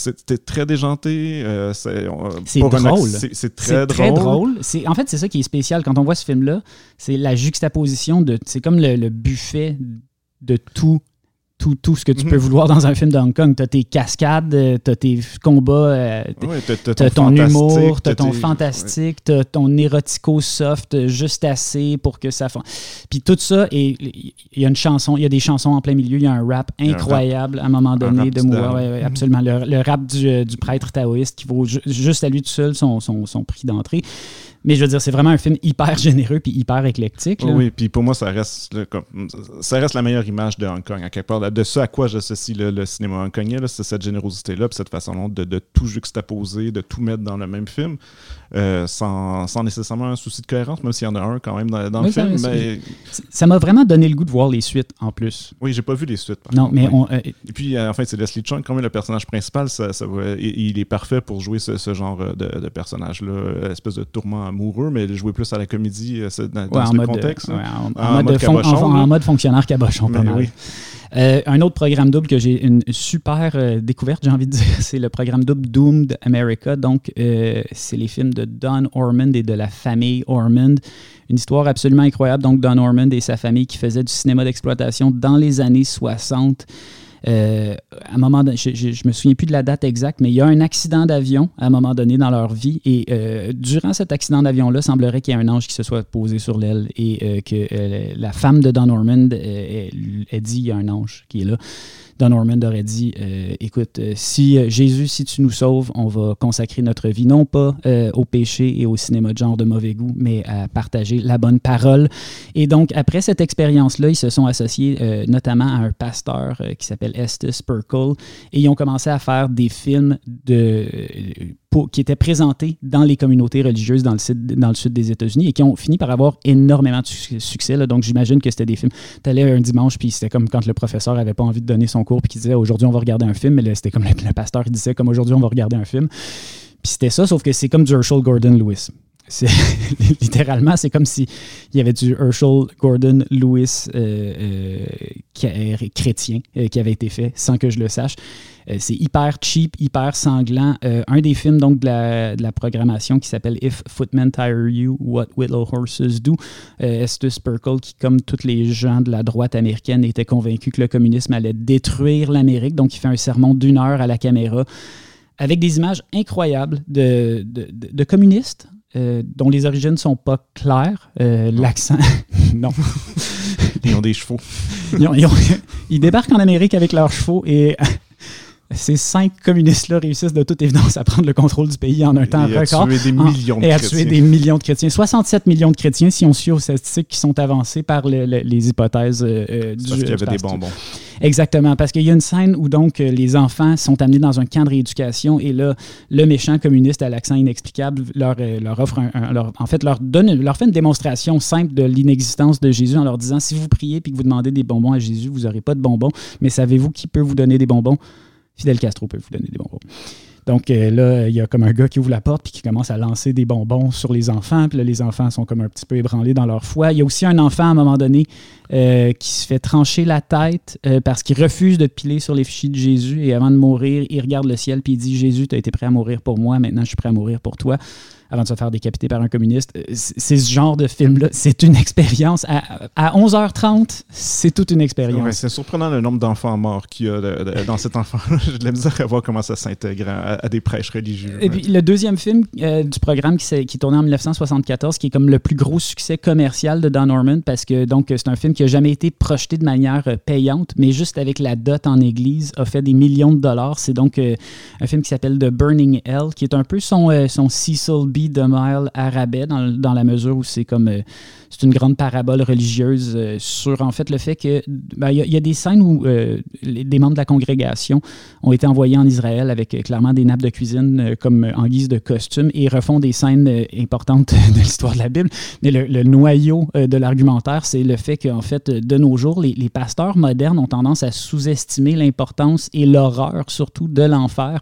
très déjanté. euh, c'est
drôle.
C'est très drôle.
drôle. C'est, en fait, c'est ça qui est spécial quand on voit ce film-là. C'est la juxtaposition de. C'est comme le, le buffet de tout. Tout, tout ce que tu
Mhm.
peux vouloir dans un film de Hong Kong. T'as tes cascades, euh, t'as tes combats, euh,
t'as- T'as
ton
fantastique,
humour, t'as ton fantastique, t'as ton érotico-soft euh, juste assez pour que ça... Puis tout ça, et il y a une chanson, il y a des chansons en plein milieu, il y a un rap
un
incroyable à un moment donné de.
Dao.
Ouais, ouais, absolument. Le, le rap du, du prêtre taoïste qui vaut ju- juste à lui tout seul son, son, son prix d'entrée. Mais je veux dire, c'est vraiment un film hyper généreux puis hyper éclectique.
Oui, puis pour moi, ça reste, ça reste la meilleure image de Hong Kong, à quelque part. De ce à quoi j'associe le, le cinéma hongkongais, c'est cette générosité-là, puis cette façon de, de tout juxtaposer, de tout mettre dans le même film, euh, sans, sans nécessairement un souci de cohérence, même s'il y en a un quand même dans, dans
Oui,
le
ça,
film.
ça,
Mais
Ça m'a vraiment donné le goût de voir les suites en plus.
oui, j'ai pas vu les suites. par
Non,
contre,
mais
oui.
on, euh,
Et puis, euh, en fait, c'est Leslie Chung, quand même, le personnage principal, ça, il, est parfait pour jouer ce, ce genre de, de personnage-là, espèce de tourment amoureux, mais jouer plus à la comédie dans, dans
ouais, en
ce
mode,
contexte.
ouais, en,
En
en mode,
cabochon,
en fonctionnaire cabochon, pas mal.
oui.
Euh, un autre programme double que j'ai une super euh, découverte, j'ai envie de dire, c'est le programme double Doomed America. Donc, euh, c'est les films de Don Ormond et de la famille Ormond. Une histoire absolument incroyable. Donc, Don Ormond et sa famille qui faisaient du cinéma d'exploitation dans les années 60. Euh, à un moment je, je, me souviens plus de la date exacte, mais il y a un accident d'avion à un moment donné dans leur vie. Et euh, durant cet accident d'avion-là, semblerait qu'il y ait un ange qui se soit posé sur l'aile et euh, que la femme de Don elle, elle dit il y a un ange qui est là. Don Ormond aurait dit euh, écoute, euh, si euh, Jésus, si tu nous sauves, on va consacrer notre vie non pas euh, au péché et au cinéma de genre de mauvais goût, mais à partager la bonne parole. Et donc, après cette expérience-là, ils se sont associés notamment à un pasteur qui s'appelle Estes Perkle et ils ont commencé à faire des films de, qui étaient présentés dans les communautés religieuses dans le, sud, des États-Unis et qui ont fini par avoir énormément de su- succès. Donc, j'imagine que c'était des films. Tu allais un dimanche, puis c'était comme quand le professeur avait pas envie de donner son cours, puis qu'il disait aujourd'hui on va regarder un film, mais c'était comme le, pasteur qui disait comme aujourd'hui on va regarder un film. Puis c'était ça, sauf que c'est comme du Gordon Lewis. Littéralement, c'est comme si il y avait du Herschel Gordon Lewis euh, euh, chrétien euh, qui avait été fait sans que je le sache. Euh, c'est hyper cheap, hyper sanglant. Euh, un des films donc de la, programmation qui s'appelle If Footmen Tire You, What Little Horses Do? Estes Perkle, qui comme tous les gens de la droite américaine était convaincu que le communisme allait détruire l'Amérique, donc il fait un sermon d'une heure à la caméra avec des images incroyables de communistes euh, dont les origines ne sont pas claires. Euh, L'accent, non.
Ils ont des chevaux.
Ils, ont- ils ont- ils débarquent en Amérique avec leurs chevaux et ces cinq communistes-là réussissent de toute évidence à prendre le contrôle du pays en un temps
Et
record.
tué des
en-
millions de
et à
chrétiens.
tuer des millions de chrétiens. 67 millions de chrétiens, si on suit aux statistiques qui sont avancées par le- le- les hypothèses euh, euh, du
Parce qu'il y avait des bonbons.
Exactement, parce qu'il y a une scène où donc euh, les enfants sont amenés dans un camp de rééducation et là, le méchant communiste à l'accent inexplicable leur, euh, offre un, un- leur- en fait, leur donne, leur fait une démonstration simple de l'inexistence de Jésus en leur disant si vous priez puis que vous demandez des bonbons à Jésus, vous n'aurez pas de bonbons, mais savez-vous qui peut vous donner des bonbons? Fidel Castro peut vous donner des bonbons. Donc euh, là, il y a comme un gars qui ouvre la porte puis qui commence à lancer des bonbons sur les enfants. Puis là, les enfants sont comme un petit peu ébranlés dans leur foi. Il y a aussi un enfant à un moment donné euh, qui se fait trancher la tête euh, parce qu'il refuse de piler sur les fichiers de Jésus. Et avant de mourir, il regarde le ciel puis il dit Jésus, tu as été prêt à mourir pour moi, maintenant je suis prêt à mourir pour toi. Avant de se faire décapiter par un communiste. Euh, C'est ce genre de film-là. C'est une expérience. À, à 11h30, c'est toute une expérience.
Ouais, c'est surprenant le nombre d'enfants morts qu'il y a de- de- dans cet enfant-là. J'ai de la misère à voir comment ça s'intègre à, à des prêches religieux.
Et puis le deuxième film euh, du programme qui, qui est tourné en 1974, qui est comme le plus gros succès commercial de Don Norman, parce que donc c'est un film qui a jamais été projeté de manière euh, payante, mais juste avec la dot en église a fait des millions de dollars. C'est donc euh, un film qui s'appelle The Burning Hell, qui est un peu son, euh, son Cecil B. beat the mile à rabais dans, dans la mesure où c'est comme c'est une grande parabole religieuse euh, sur en fait le fait que ben, il y, a des scènes où euh, des membres de la congrégation ont été envoyés en Israël avec euh, clairement des nappes de cuisine comme en guise de costume et refont des scènes importantes de l'histoire de la Bible. Mais le, noyau de l'argumentaire, c'est le fait qu'en fait, de nos jours, les pasteurs modernes ont tendance à sous-estimer l'importance et l'horreur surtout de l'enfer.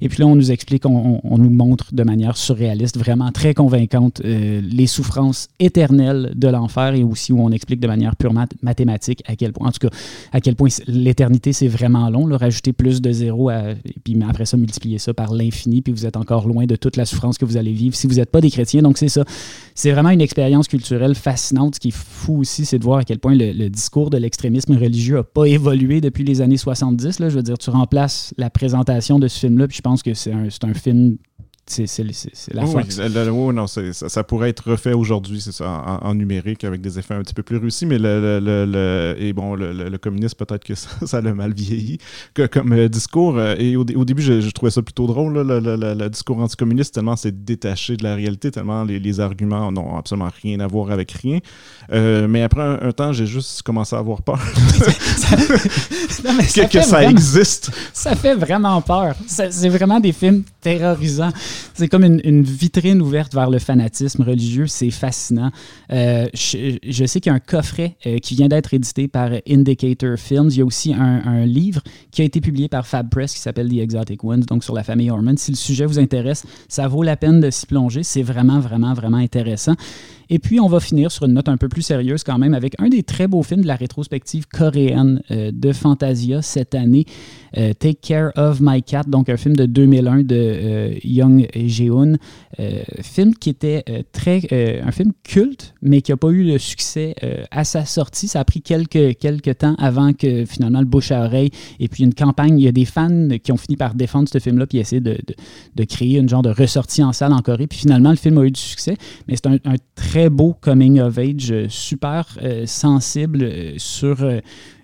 Et puis là, on nous explique, on, nous montre de manière surréaliste, vraiment très convaincante, euh, les souffrances éternelles de l'enfer et aussi où on explique de manière purement mathématique à quel point, en tout cas, à quel point l'éternité, c'est vraiment long. Là, rajouter plus de zéro, et puis après ça, multiplier ça par l'infini, puis vous êtes encore loin de toute la souffrance que vous allez vivre si vous n'êtes pas des chrétiens. Donc, c'est ça. C'est vraiment une expérience culturelle fascinante. Ce qui est fou aussi, c'est de voir à quel point le, discours de l'extrémisme religieux n'a pas évolué depuis les années 70. Là. Je veux dire, tu remplaces la présentation de ce film-là, puis je pense pense que c'est un, un film c'est la
oui, oui, non, ça, ça, pourrait être refait aujourd'hui, c'est ça, en, numérique avec des effets un petit peu plus réussis, mais le, le, et bon, le, communisme, peut-être que ça, ça l'a mal vieilli que, comme euh, discours. Euh, et au, au début, je, trouvais ça plutôt drôle, le, discours anticommuniste, tellement c'est détaché de la réalité, tellement les, les arguments n'ont absolument rien à voir avec rien. Euh, mais après un, temps, j'ai juste commencé à avoir peur que, ça existe.
Ça fait vraiment peur. C'est vraiment des films terrorisants. C'est comme une, vitrine ouverte vers le fanatisme religieux. C'est fascinant. Euh, je, sais qu'il y a un coffret euh, qui vient d'être édité par Indicator Films. Il y a aussi un, livre qui a été publié par Fab Press qui s'appelle The Exotic Ones, donc sur la famille Ormond. Si le sujet vous intéresse, ça vaut la peine de s'y plonger. C'est vraiment, vraiment, vraiment intéressant. Et puis, on va finir sur une note un peu plus sérieuse quand même avec un des très beaux films de la rétrospective coréenne euh, de Fantasia cette année, euh, Take Care of My Cat, donc un film de 2001 de euh, Young Jeon. film qui était très. un film culte, mais qui n'a pas eu le succès à sa sortie. Ça a pris quelques, quelques temps avant que finalement le bouche à oreille et puis une campagne. Il y a des fans qui ont fini par défendre ce film-là puis essayer de, de, créer une genre de ressortie en salle en Corée. Puis finalement, le film a eu du succès, mais c'est un très beau coming of age, euh, super euh, sensible euh, sur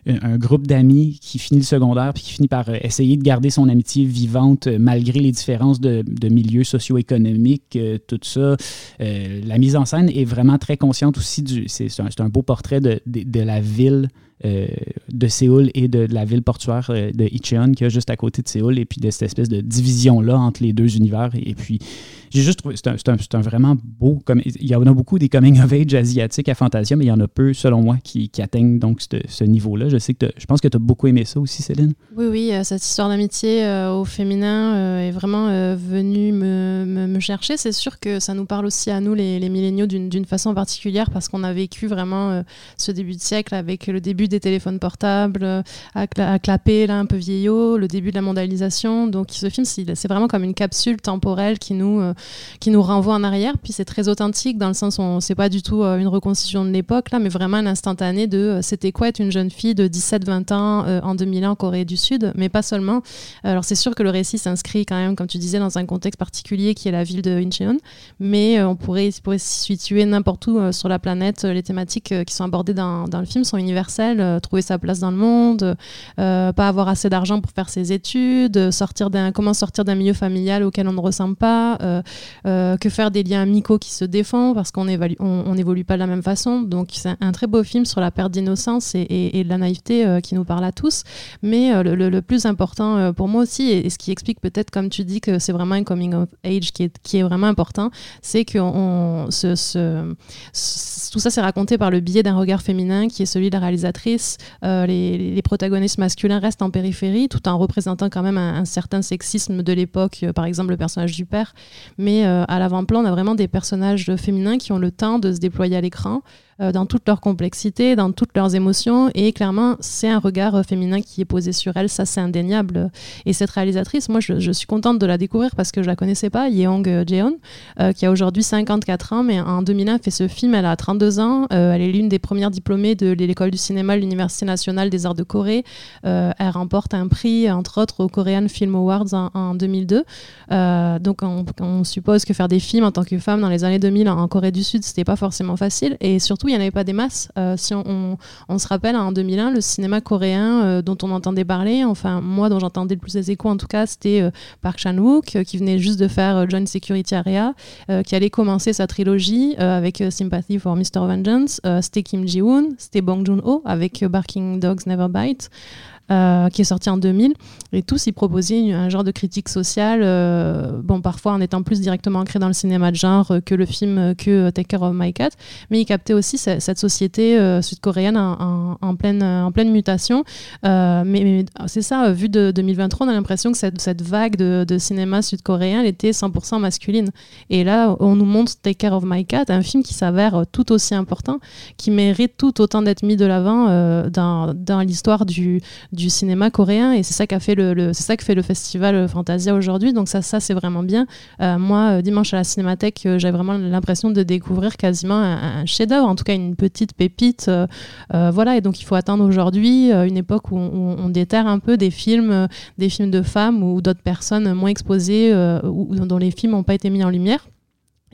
un groupe d'amis qui finit le secondaire puis qui finit par essayer de garder son amitié vivante malgré les différences de, milieux socio-économiques, tout ça. la mise en scène est vraiment très consciente aussi du. C'est un, beau portrait de la ville euh, de Séoul et de, la ville portuaire euh, de Icheon, qui est juste à côté de Séoul, et puis de cette espèce de division-là entre les deux univers. Et, puis, j'ai juste trouvé, c'est un, vraiment beau, comme, il y en a beaucoup des coming of age asiatiques à Fantasia, mais il y en a peu, selon moi, qui, atteignent donc ce, niveau-là. Je sais que je pense que tu as beaucoup aimé ça aussi, Céline.
Oui, oui, euh, cette histoire d'amitié au féminin est vraiment venue me, me, chercher. C'est sûr que ça nous parle aussi à nous, les, les milléniaux, d'une façon particulière, parce qu'on a vécu vraiment ce début de siècle avec le début des téléphones portables, euh, à, clapper, là, un peu vieillot, le début de la mondialisation. Donc ce film, c'est vraiment comme une capsule temporelle qui nous, euh, qui nous renvoie en arrière. Puis c'est très authentique dans le sens où c'est pas du tout euh, une reconstitution de l'époque, là, mais vraiment un instantané de c'était quoi être une jeune fille de 17-20 ans en 2001 en Corée du Sud, mais pas seulement. Alors c'est sûr que le récit s'inscrit quand même, comme tu disais, dans un contexte particulier qui est la ville de Incheon, mais on pourrait, pourrait s'y situer n'importe où sur la planète. Les thématiques qui sont abordées dans le film sont universelles euh, trouver sa place dans le monde, euh, pas avoir assez d'argent pour faire ses études, sortir d'un, comment sortir d'un milieu familial auquel on ne ressemble pas, euh, que faire des liens amicaux qui se défendent parce qu'on n'évolue on, pas de la même façon. Donc c'est un très beau film sur la perte d'innocence et, de la naïveté qui nous parle à tous. Mais le, plus important pour moi aussi, et, ce qui explique peut-être, comme tu dis, que c'est vraiment un coming of age qui est, qui est vraiment important, c'est que tout ça c'est raconté par le biais d'un regard féminin qui est celui de la réalisatrice euh, les, protagonistes masculins restent en périphérie, tout en représentant quand même un, certain sexisme de l'époque, euh, par exemple le personnage du père. Mais euh, à l'avant-plan, on a vraiment des personnages féminins qui ont le temps de se déployer à l'écran, euh, dans toute leur complexité, dans toutes leurs émotions. Et clairement, c'est un regard euh, féminin qui est posé sur elle, ça c'est indéniable. Et cette réalisatrice, moi je, suis contente de la découvrir parce que je la connaissais pas, Yeong Jeon, euh, qui a aujourd'hui 54 ans, mais en 2001 fait ce film, elle a 32 ans, elle est l'une des premières diplômées de l'école du cinéma, l'Université nationale des arts de Corée. elle remporte un prix, entre autres, au Korean Film Awards en, 2002. donc on, suppose que faire des films en tant que femme dans les années 2000 en, Corée du Sud, c'était pas forcément facile. Et surtout, il n'y en avait pas des masses. si on, on, se rappelle, en 2001, le cinéma coréen dont on entendait parler, enfin, moi, dont j'entendais le plus des échos, en tout cas, c'était Park Chan-wook, qui venait juste de faire Joint Security Area, qui allait commencer sa trilogie avec Sympathy for Mr. Vengeance. c'était Kim Ji-woon, c'était Bong Joon-ho avec Barking Dogs Never Bite. Euh, qui est sorti en 2000. Et tous, ils proposaient un genre de critique sociale, euh, bon, parfois en étant plus directement ancré dans le cinéma de genre que le film que Take Care of My Cat, mais ils captaient aussi cette, société euh, sud-coréenne en, pleine, mutation. mais, c'est ça, vu de 2023, on a l'impression que cette, vague de, cinéma sud-coréen était 100% masculine. Et là, on nous montre Take Care of My Cat, un film qui s'avère tout aussi important, qui mérite tout autant d'être mis de l'avant dans, l'histoire du cinéma coréen et c'est ça qu'a fait le, c'est ça que fait le festival Fantasia aujourd'hui. Donc ça ça c'est vraiment bien. Euh, moi euh, dimanche à la Cinémathèque euh, j'ai vraiment l'impression de découvrir quasiment un, chef-d'œuvre en tout cas une petite pépite voilà. Et donc il faut attendre aujourd'hui une époque où on, déterre un peu des films des films de femmes ou d'autres personnes moins exposées ou dont les films n'ont pas été mis en lumière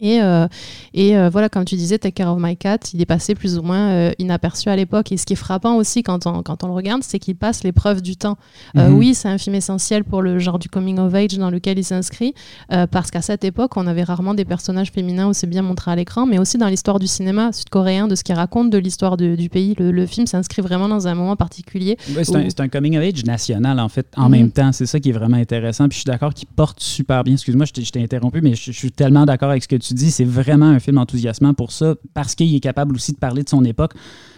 et, euh, et euh, voilà, comme tu disais, Take Care of My Cat, il est passé plus ou moins euh, inaperçu à l'époque. Et ce qui est frappant aussi quand on, quand on le regarde, c'est qu'il passe l'épreuve du temps. Mhm. Oui, c'est un film essentiel pour le genre du coming of age dans lequel il s'inscrit, parce qu'à cette époque, on avait rarement des personnages féminins aussi bien montrés à l'écran, mais aussi dans l'histoire du cinéma sud-coréen, de ce qu'il raconte de l'histoire du pays. Le, film s'inscrit vraiment dans un moment particulier.
c'est un, coming of age national, en fait, en mhm. même temps. C'est ça qui est vraiment intéressant. Puis je suis d'accord qu'il porte super bien. Excuse-moi, je t'ai interrompu, mais je, je suis tellement d'accord avec ce que tu dis, c'est vraiment un film enthousiasmant pour ça, parce qu'il est capable aussi de parler de son époque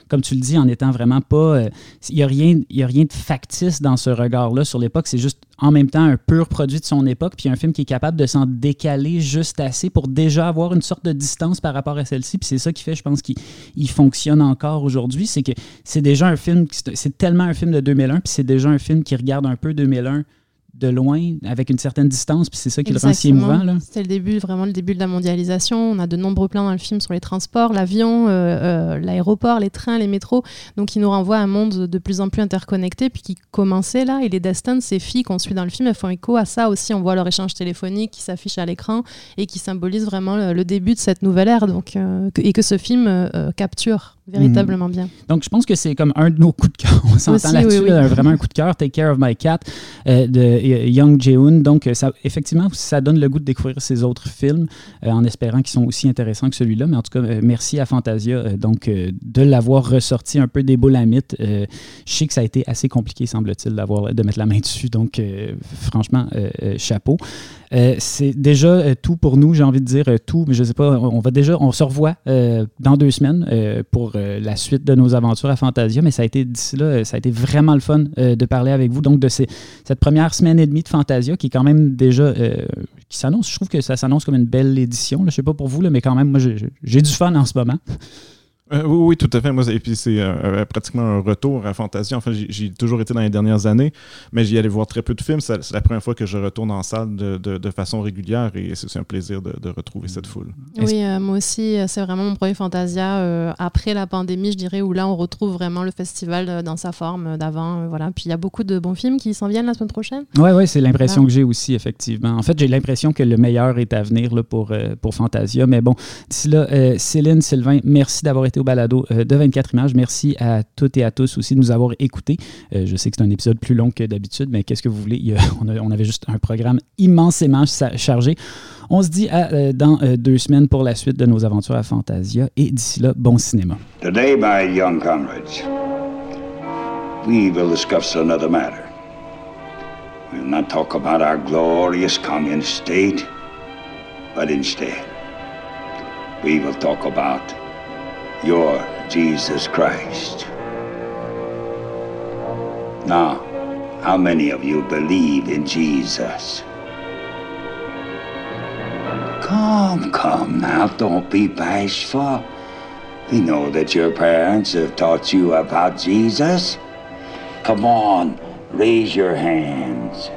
comme tu le dis, en étant vraiment pas. Euh, il n'y a, rien, a rien de factice dans ce regard-là sur l'époque. C'est juste en même temps un pur produit de son époque, puis un film qui est capable de s'en décaler juste assez pour déjà avoir une sorte de distance par rapport à celle-ci. Puis c'est ça qui fait, je pense, qu'il fonctionne encore aujourd'hui. C'est que c'est déjà un film, c'est tellement un film de 2001, puis c'est déjà un film qui regarde un peu 2001 de loin, avec une certaine distance, puis c'est ça qui le rend si émouvant.
C'était le début, vraiment le début de la mondialisation. On a de nombreux plans dans le film sur les transports, l'avion, euh, euh, l'aéroport, les trains, les métros. Donc il nous renvoie à un monde de plus en plus interconnecté, puis qui commençait là. Et les destins de ces filles qu'on suit dans le film, elles font écho à ça aussi. On voit leur échange téléphonique qui s'affiche à l'écran et qui symbolise vraiment le, début de cette nouvelle ère. Donc, euh, et que ce film capture véritablement bien.
Donc je pense que c'est comme un de nos coups de cœur. On s'entend là-dessus, vraiment un coup de cœur. Take Care of My Cat de Young Jae-hoon. Donc, euh, ça, effectivement, ça donne le goût de découvrir ses autres films euh, en espérant qu'ils sont aussi intéressants que celui-là. Mais en tout cas, euh, merci à Fantasia donc, de l'avoir ressorti un peu des boulamites. je sais que ça a été assez compliqué, semble-t-il, de mettre la main dessus. Donc, franchement, chapeau. Euh, c'est déjà euh, tout pour nous, j'ai envie de dire euh, tout, mais je sais pas, on va déjà, on se revoit dans deux semaines pour la suite de nos aventures à Fantasia, mais ça a été d'ici là, ça a été vraiment le fun de parler avec vous. Donc, de cette première semaine et demie de Fantasia qui est quand même déjà, qui s'annonce, je trouve que ça s'annonce comme une belle édition. Je sais pas pour vous, là, mais quand même, moi, j'ai du fun en ce moment.
Euh, oui, oui, tout à fait. Moi, et puis c'est euh, euh, pratiquement un retour à Fantasia. Enfin, j'ai toujours été dans les dernières années, mais j'y allais voir très peu de films. C'est la première fois que je retourne en salle de, de, façon régulière et c'est un plaisir de, de, retrouver cette foule.
Oui, moi aussi, c'est vraiment mon premier Fantasia après la pandémie, je dirais, où là, on retrouve vraiment le festival dans sa forme d'avant. voilà. Puis il y a beaucoup de bons films qui s'en viennent la semaine prochaine.
Oui, ouais, c'est l'impression que j'ai aussi, effectivement. En fait, j'ai l'impression que le meilleur est à venir là, pour, pour Fantasia. Mais bon, d'ici là, Céline, Sylvain, merci d'avoir été au balado euh, de 24 images. Merci à toutes et à tous aussi de nous avoir écoutés. Euh, je sais que c'est un épisode plus long que d'habitude, mais qu'est-ce que vous voulez? on, avait juste un programme immensément chargé. On se dit à, euh, dans deux semaines pour la suite de nos aventures à Fantasia. Et d'ici là, bon cinéma. Today, my young comrades, we will discuss another matter. Not talk about our glorious communist state, but instead, we will talk about your Jesus Christ. Now, how many of you believe in Jesus? Come, come now, don't be bashful. We know that your parents have taught you about Jesus. Come on, raise your hands.